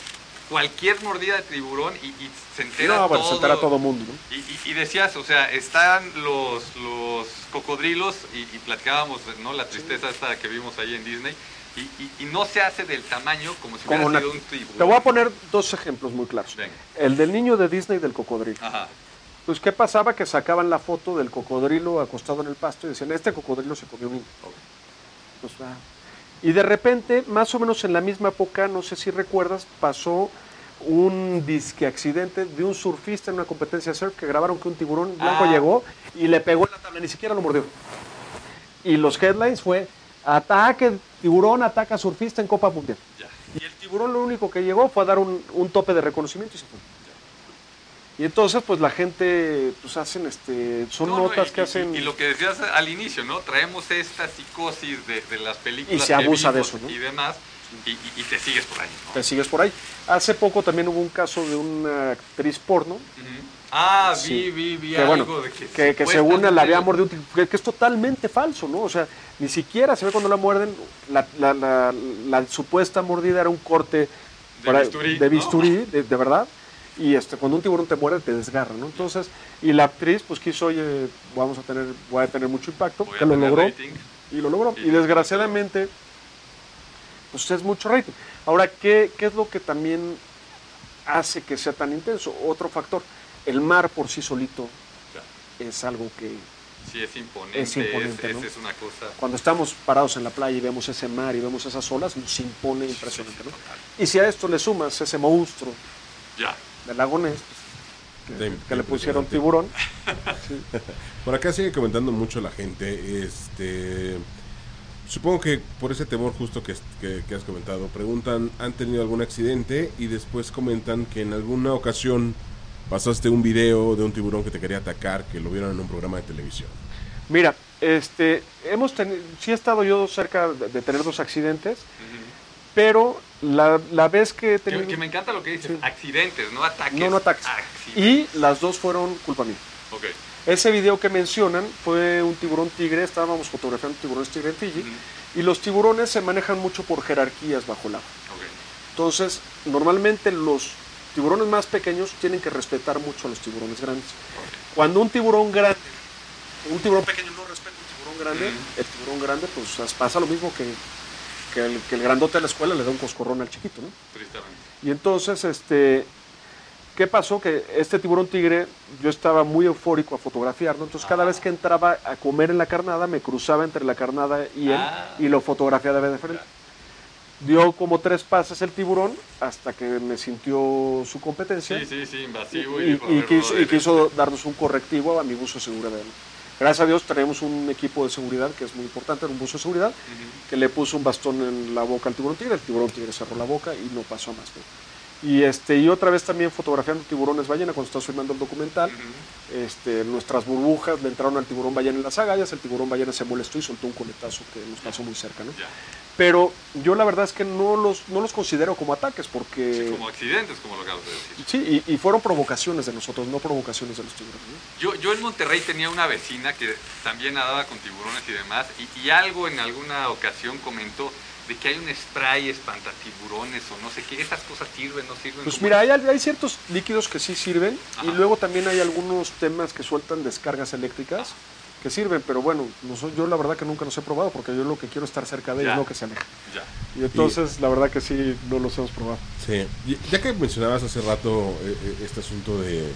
Speaker 3: cualquier mordida de tiburón y, y se entera
Speaker 5: No, bueno,
Speaker 3: todo.
Speaker 5: se entera todo mundo, ¿no?
Speaker 3: Y, y- y decías, o sea, están los, los cocodrilos y, y platicábamos, ¿no? La tristeza esta que vimos ahí en Disney. Y, y- y no se hace del tamaño como si
Speaker 5: Como
Speaker 3: hubiera
Speaker 5: una-
Speaker 3: sido un tiburón.
Speaker 5: Te voy a poner dos ejemplos muy claros.
Speaker 3: Venga.
Speaker 5: El del niño de Disney y del cocodrilo.
Speaker 3: Ajá.
Speaker 5: Pues, ¿qué pasaba? Que sacaban la foto del cocodrilo acostado en el pasto y decían, este cocodrilo se comió un niño. Pues, ah. Y de repente, más o menos en la misma época, no sé si recuerdas, pasó un disque accidente de un surfista en una competencia de surf que grabaron que un tiburón blanco
Speaker 3: Ah.
Speaker 5: llegó y le pegó en la tabla, ni siquiera lo mordió. Y los headlines fue, ataque, tiburón ataca surfista en Copa Mundial.
Speaker 3: Ya.
Speaker 5: Y el tiburón lo único que llegó fue a dar un, un tope de reconocimiento y se fue. Y entonces, pues la gente, pues hacen, este, son
Speaker 3: No, no,
Speaker 5: notas
Speaker 3: y-
Speaker 5: que hacen.
Speaker 3: Y, lo que decías al inicio, ¿no? Traemos esta psicosis de, de las películas.
Speaker 5: Y se abusa de eso, ¿no?
Speaker 3: Y demás, y, te sigues por ahí, ¿no?
Speaker 5: Te sigues por ahí. Hace poco también hubo un caso de una actriz porno.
Speaker 3: Ah, vi,
Speaker 5: Sí.
Speaker 3: vi, vi
Speaker 5: que,
Speaker 3: algo
Speaker 5: bueno,
Speaker 3: de que,
Speaker 5: que, que según la había mordido, que, que es totalmente falso, ¿no? O sea, ni siquiera se ve cuando la muerden, la, la- la- la supuesta mordida era un corte
Speaker 3: De bisturí,
Speaker 5: de,
Speaker 3: ¿no?
Speaker 5: bisturí, de, de verdad, y este, cuando un tiburón te muerde te desgarra, ¿no? Entonces, y la actriz pues quiso, oye, vamos a tener, voy a tener mucho impacto,
Speaker 3: Voy
Speaker 5: que lo logró,
Speaker 3: rating.
Speaker 5: y lo logró,
Speaker 3: Y-
Speaker 5: y desgraciadamente, pues es mucho rating. Ahora, ¿qué, ¿qué es lo que también hace que sea tan intenso? Otro factor, el mar por sí solito
Speaker 3: Ya.
Speaker 5: es algo que
Speaker 3: Sí, es imponente.
Speaker 5: Es imponente,
Speaker 3: es,
Speaker 5: ¿no?
Speaker 3: es- es una cosa.
Speaker 5: cuando estamos parados en la playa y vemos ese mar y vemos esas olas, nos impone impresionante, ¿no? Y si a esto le sumas ese monstruo
Speaker 3: Ya.
Speaker 5: Del lago Ness,
Speaker 6: De-
Speaker 5: que le pusieron tiburón,
Speaker 6: Por acá sigue comentando mucho la gente. Este. Supongo que por ese temor justo que, que- que has comentado, preguntan, ¿han tenido algún accidente? Y después comentan que en alguna ocasión pasaste un video de un tiburón que te quería atacar, que lo vieron en un programa de televisión.
Speaker 5: Mira, este, hemos tenido, sí he estado yo cerca de, de tener dos accidentes, pero la, la vez que he tenido...
Speaker 3: que me encanta lo que dices.
Speaker 5: Sí.
Speaker 3: Accidentes, no ataques.
Speaker 5: No, no ataques.
Speaker 3: Accidentes.
Speaker 5: Y las dos fueron culpa mía.
Speaker 3: Ok.
Speaker 5: Ese video que mencionan fue un tiburón tigre, estábamos fotografiando tiburones tigre en Fiji, y los tiburones se manejan mucho por jerarquías bajo el agua. Entonces, normalmente los tiburones más pequeños tienen que respetar mucho a los tiburones grandes. Cuando un tiburón grande, un tiburón pequeño no respeta a un tiburón grande, el tiburón grande pues pasa lo mismo que, que, el, que el grandote de la escuela le da un coscorrón al chiquito, ¿no?
Speaker 3: Tristemente.
Speaker 5: Y entonces, este, ¿qué pasó? Que este tiburón tigre, yo estaba muy eufórico a fotografiarlo, entonces cada vez que entraba a comer en la carnada, me cruzaba entre la carnada y él
Speaker 3: Ah.
Speaker 5: y lo fotografiaba de frente. Dio como tres pases el tiburón hasta que me sintió su competencia
Speaker 3: Sí, sí, sí, invasivo. Y,
Speaker 5: y- y quiso, y
Speaker 3: brother,
Speaker 5: quiso darnos un correctivo a mi buzo de seguridad. Gracias a Dios tenemos un equipo de seguridad que es muy importante, un buzo de seguridad, que le puso un bastón en la boca al tiburón tigre, el tiburón tigre cerró la boca y no pasó más. ¿no? Y, este, y otra vez también fotografiando tiburones ballena cuando estás filmando el documental, este, nuestras burbujas le entraron al tiburón ballena en las agallas, el tiburón ballena se molestó y soltó un coletazo que nos pasó muy cerca. ¿no? Pero yo la verdad es que no los, no los considero como ataques porque...
Speaker 3: Sí, como accidentes, como lo acabas de decir.
Speaker 5: Sí, y, y fueron provocaciones de nosotros, no provocaciones de los tiburones. ¿no?
Speaker 3: Yo, yo en Monterrey tenía una vecina que también nadaba con tiburones y demás, y, y algo en alguna ocasión comentó de que hay un spray espantatiburones o no sé qué, esas cosas sirven, no sirven.
Speaker 5: Pues
Speaker 3: ¿Cómo
Speaker 5: mira, hay, hay ciertos líquidos que sí sirven y
Speaker 3: Ajá.
Speaker 5: luego también hay algunos temas que sueltan descargas eléctricas que sirven, pero bueno, no soy- yo la verdad que nunca los he probado porque yo lo que quiero es estar cerca de ellos,
Speaker 3: Ya.
Speaker 5: no que se alejen. Y entonces la verdad que sí, no los hemos probado.
Speaker 6: Sí, Y ya que mencionabas hace rato eh, eh, este asunto de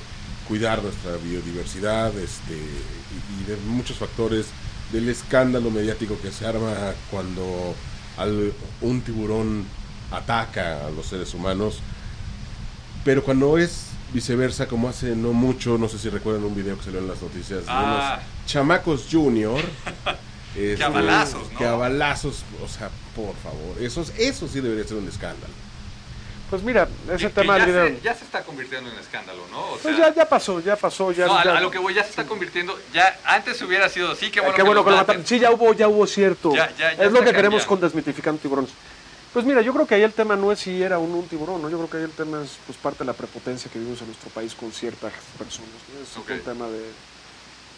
Speaker 6: cuidar nuestra biodiversidad este, y, y de muchos factores, del escándalo mediático que se arma cuando al- un tiburón ataca a los seres humanos, pero cuando es viceversa, como hace no mucho, no sé si recuerdan un video que salió en las noticias de
Speaker 3: Ah.
Speaker 6: unos chamacos junior. este,
Speaker 3: a balazos, ¿no?
Speaker 6: Que a balazos, o sea, por favor, esos, eso sí debería ser un escándalo.
Speaker 5: Pues mira, ese
Speaker 3: Que-
Speaker 5: tema
Speaker 3: ya, se, ya se está convirtiendo en escándalo, ¿no? O
Speaker 5: Pues ya, ya pasó, ya pasó, ya.
Speaker 3: no, a,
Speaker 5: ya-
Speaker 3: a lo que voy, ya se está convirtiendo. Ya antes hubiera sido así, qué
Speaker 5: Eh,
Speaker 3: bueno,
Speaker 5: qué bueno
Speaker 3: que
Speaker 5: lo mataron. Sí, ya hubo, ya hubo cierto. Es lo que queremos
Speaker 3: cambiando.
Speaker 5: con desmitificando tiburones. Pues mira, yo creo que ahí el tema no es si era un, un tiburón, ¿no? Yo creo que ahí el tema es pues parte de la prepotencia que vivimos en nuestro país con ciertas personas. ¿no? Es
Speaker 3: Ok.
Speaker 5: un tema de,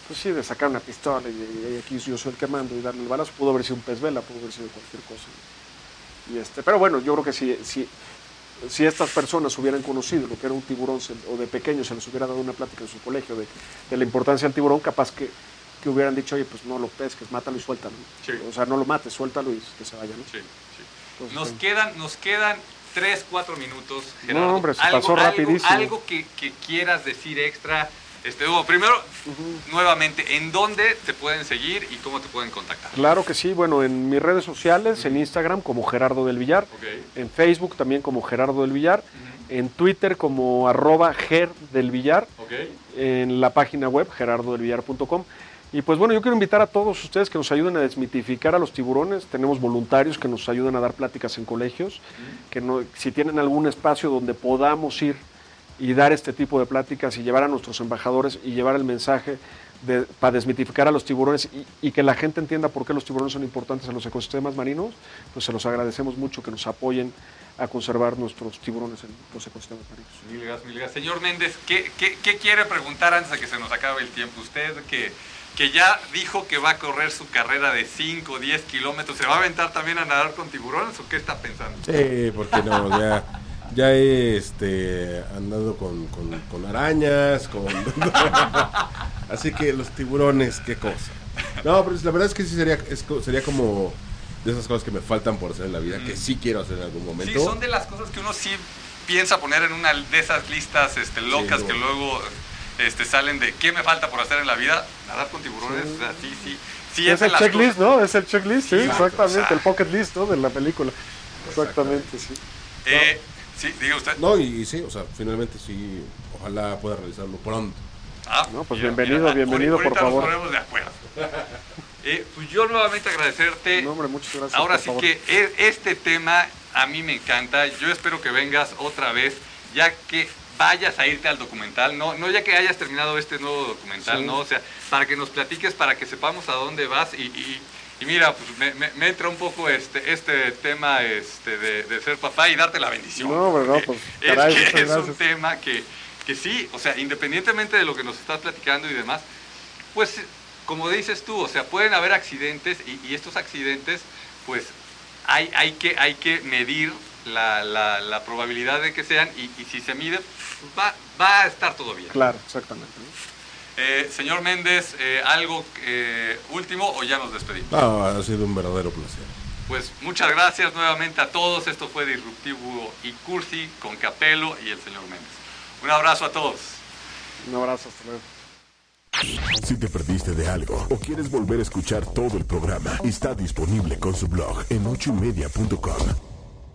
Speaker 5: pues sí, de sacar una pistola y, y aquí yo soy el que mando y darle el balazo. Pudo haber sido un pez vela, pudo haber sido cualquier cosa. Y este, pero bueno, yo creo que si, si, si estas personas hubieran conocido lo que era un tiburón o de pequeño se les hubiera dado una plática en su colegio de, de la importancia del tiburón, capaz que, que hubieran dicho, oye, pues no lo pesques, mátalo y suéltalo.
Speaker 3: Sí.
Speaker 5: O sea, no lo mates, suéltalo y que se vaya, ¿no?
Speaker 3: Sí, sí.
Speaker 5: Entonces,
Speaker 3: Nos quedan, nos quedan 3, 4 minutos,
Speaker 5: No,
Speaker 3: Gerardo.
Speaker 5: hombre, se
Speaker 3: algo,
Speaker 5: pasó
Speaker 3: algo-
Speaker 5: rapidísimo.
Speaker 3: Algo, que, que quieras decir extra. Este, Hugo, primero, nuevamente, ¿en dónde te pueden seguir y cómo te pueden contactar?
Speaker 5: Claro que sí, bueno, en mis redes sociales, en Instagram como Gerardo del Villar, en Facebook también como Gerardo del Villar, en Twitter como arroba ger del Villar, en la página web gerardodelvillar.com. Y pues bueno, yo quiero invitar a todos ustedes que nos ayuden a desmitificar a los tiburones. Tenemos voluntarios que nos ayudan a dar pláticas en colegios, que no, si tienen algún espacio donde podamos ir y dar este tipo de pláticas y llevar a nuestros embajadores y llevar el mensaje de, para desmitificar a los tiburones y, y que la gente entienda por qué los tiburones son importantes en los ecosistemas marinos, pues se los agradecemos mucho que nos apoyen a conservar nuestros tiburones en los ecosistemas marinos.
Speaker 3: Mil gracias, mil gracias. Señor Méndez, ¿qué, qué, qué quiere preguntar antes de que se nos acabe el tiempo? Usted que, que ya dijo que va a correr su carrera de 5 o 10 kilómetros, ¿se va a aventar también a nadar con tiburones o qué está pensando?
Speaker 6: Sí, porque no, ya, ya he este, andado con, con, con arañas, con... Así que los tiburones, qué cosa. No, pero la verdad es que sí sería, es sería como de esas cosas que me faltan por hacer en la vida, que sí quiero hacer en algún
Speaker 3: Sí,
Speaker 6: momento.
Speaker 3: son de las cosas que uno sí piensa poner en una de esas listas este, locas
Speaker 6: Sí,
Speaker 3: que luego este, salen de qué me falta por hacer en la vida. Nadar con tiburones, o sea, sí, sí. sí
Speaker 5: es
Speaker 3: de
Speaker 5: el checklist,
Speaker 3: cosas-
Speaker 5: ¿no? Es el checklist, sí, exactamente, el pocket list, ¿no? De la película. Exactamente, sí.
Speaker 3: Eh, sí, diga usted.
Speaker 6: No, y, y sí, o sea, finalmente sí, ojalá pueda realizarlo pronto.
Speaker 3: Ah,
Speaker 5: No, pues bienvenido, bienvenido,
Speaker 3: ahorita
Speaker 5: por favor.
Speaker 3: Nos ponemos de acuerdo. Eh, pues yo nuevamente agradecerte.
Speaker 5: No, hombre, muchas gracias.
Speaker 3: Ahora
Speaker 5: por
Speaker 3: sí
Speaker 5: favor.
Speaker 3: que e- este tema a mí me encanta. Yo espero que vengas otra vez, ya que vayas a irte al documental, no, no ya que hayas terminado este nuevo documental,
Speaker 5: Sí.
Speaker 3: ¿no? O sea, para que nos platiques, para que sepamos a dónde vas y, y- y mira, pues me, me- me entra un poco este, este tema este, de, de ser papá y darte la bendición.
Speaker 5: No, no,
Speaker 3: porque
Speaker 5: pues,
Speaker 3: es que un tema que, que sí, o sea, independientemente de lo que nos estás platicando y demás, pues como dices tú, o sea, pueden haber accidentes y, y estos accidentes, pues hay, hay, que, hay que medir la, la- la probabilidad de que sean y, y si se mide, pues va, va a estar todo bien.
Speaker 5: Claro, exactamente. ¿no?
Speaker 3: Eh, señor Méndez, eh, ¿algo eh, último o ya nos despedimos?
Speaker 6: No, ha sido un verdadero placer.
Speaker 3: Pues muchas gracias nuevamente a todos. Esto fue Disruptivo y Cursi con Capelo y el señor Méndez. Un abrazo a todos.
Speaker 5: Un abrazo, hasta luego.
Speaker 1: Si te perdiste de algo o quieres volver a escuchar todo el programa, está disponible con su blog en ochoymedia.com.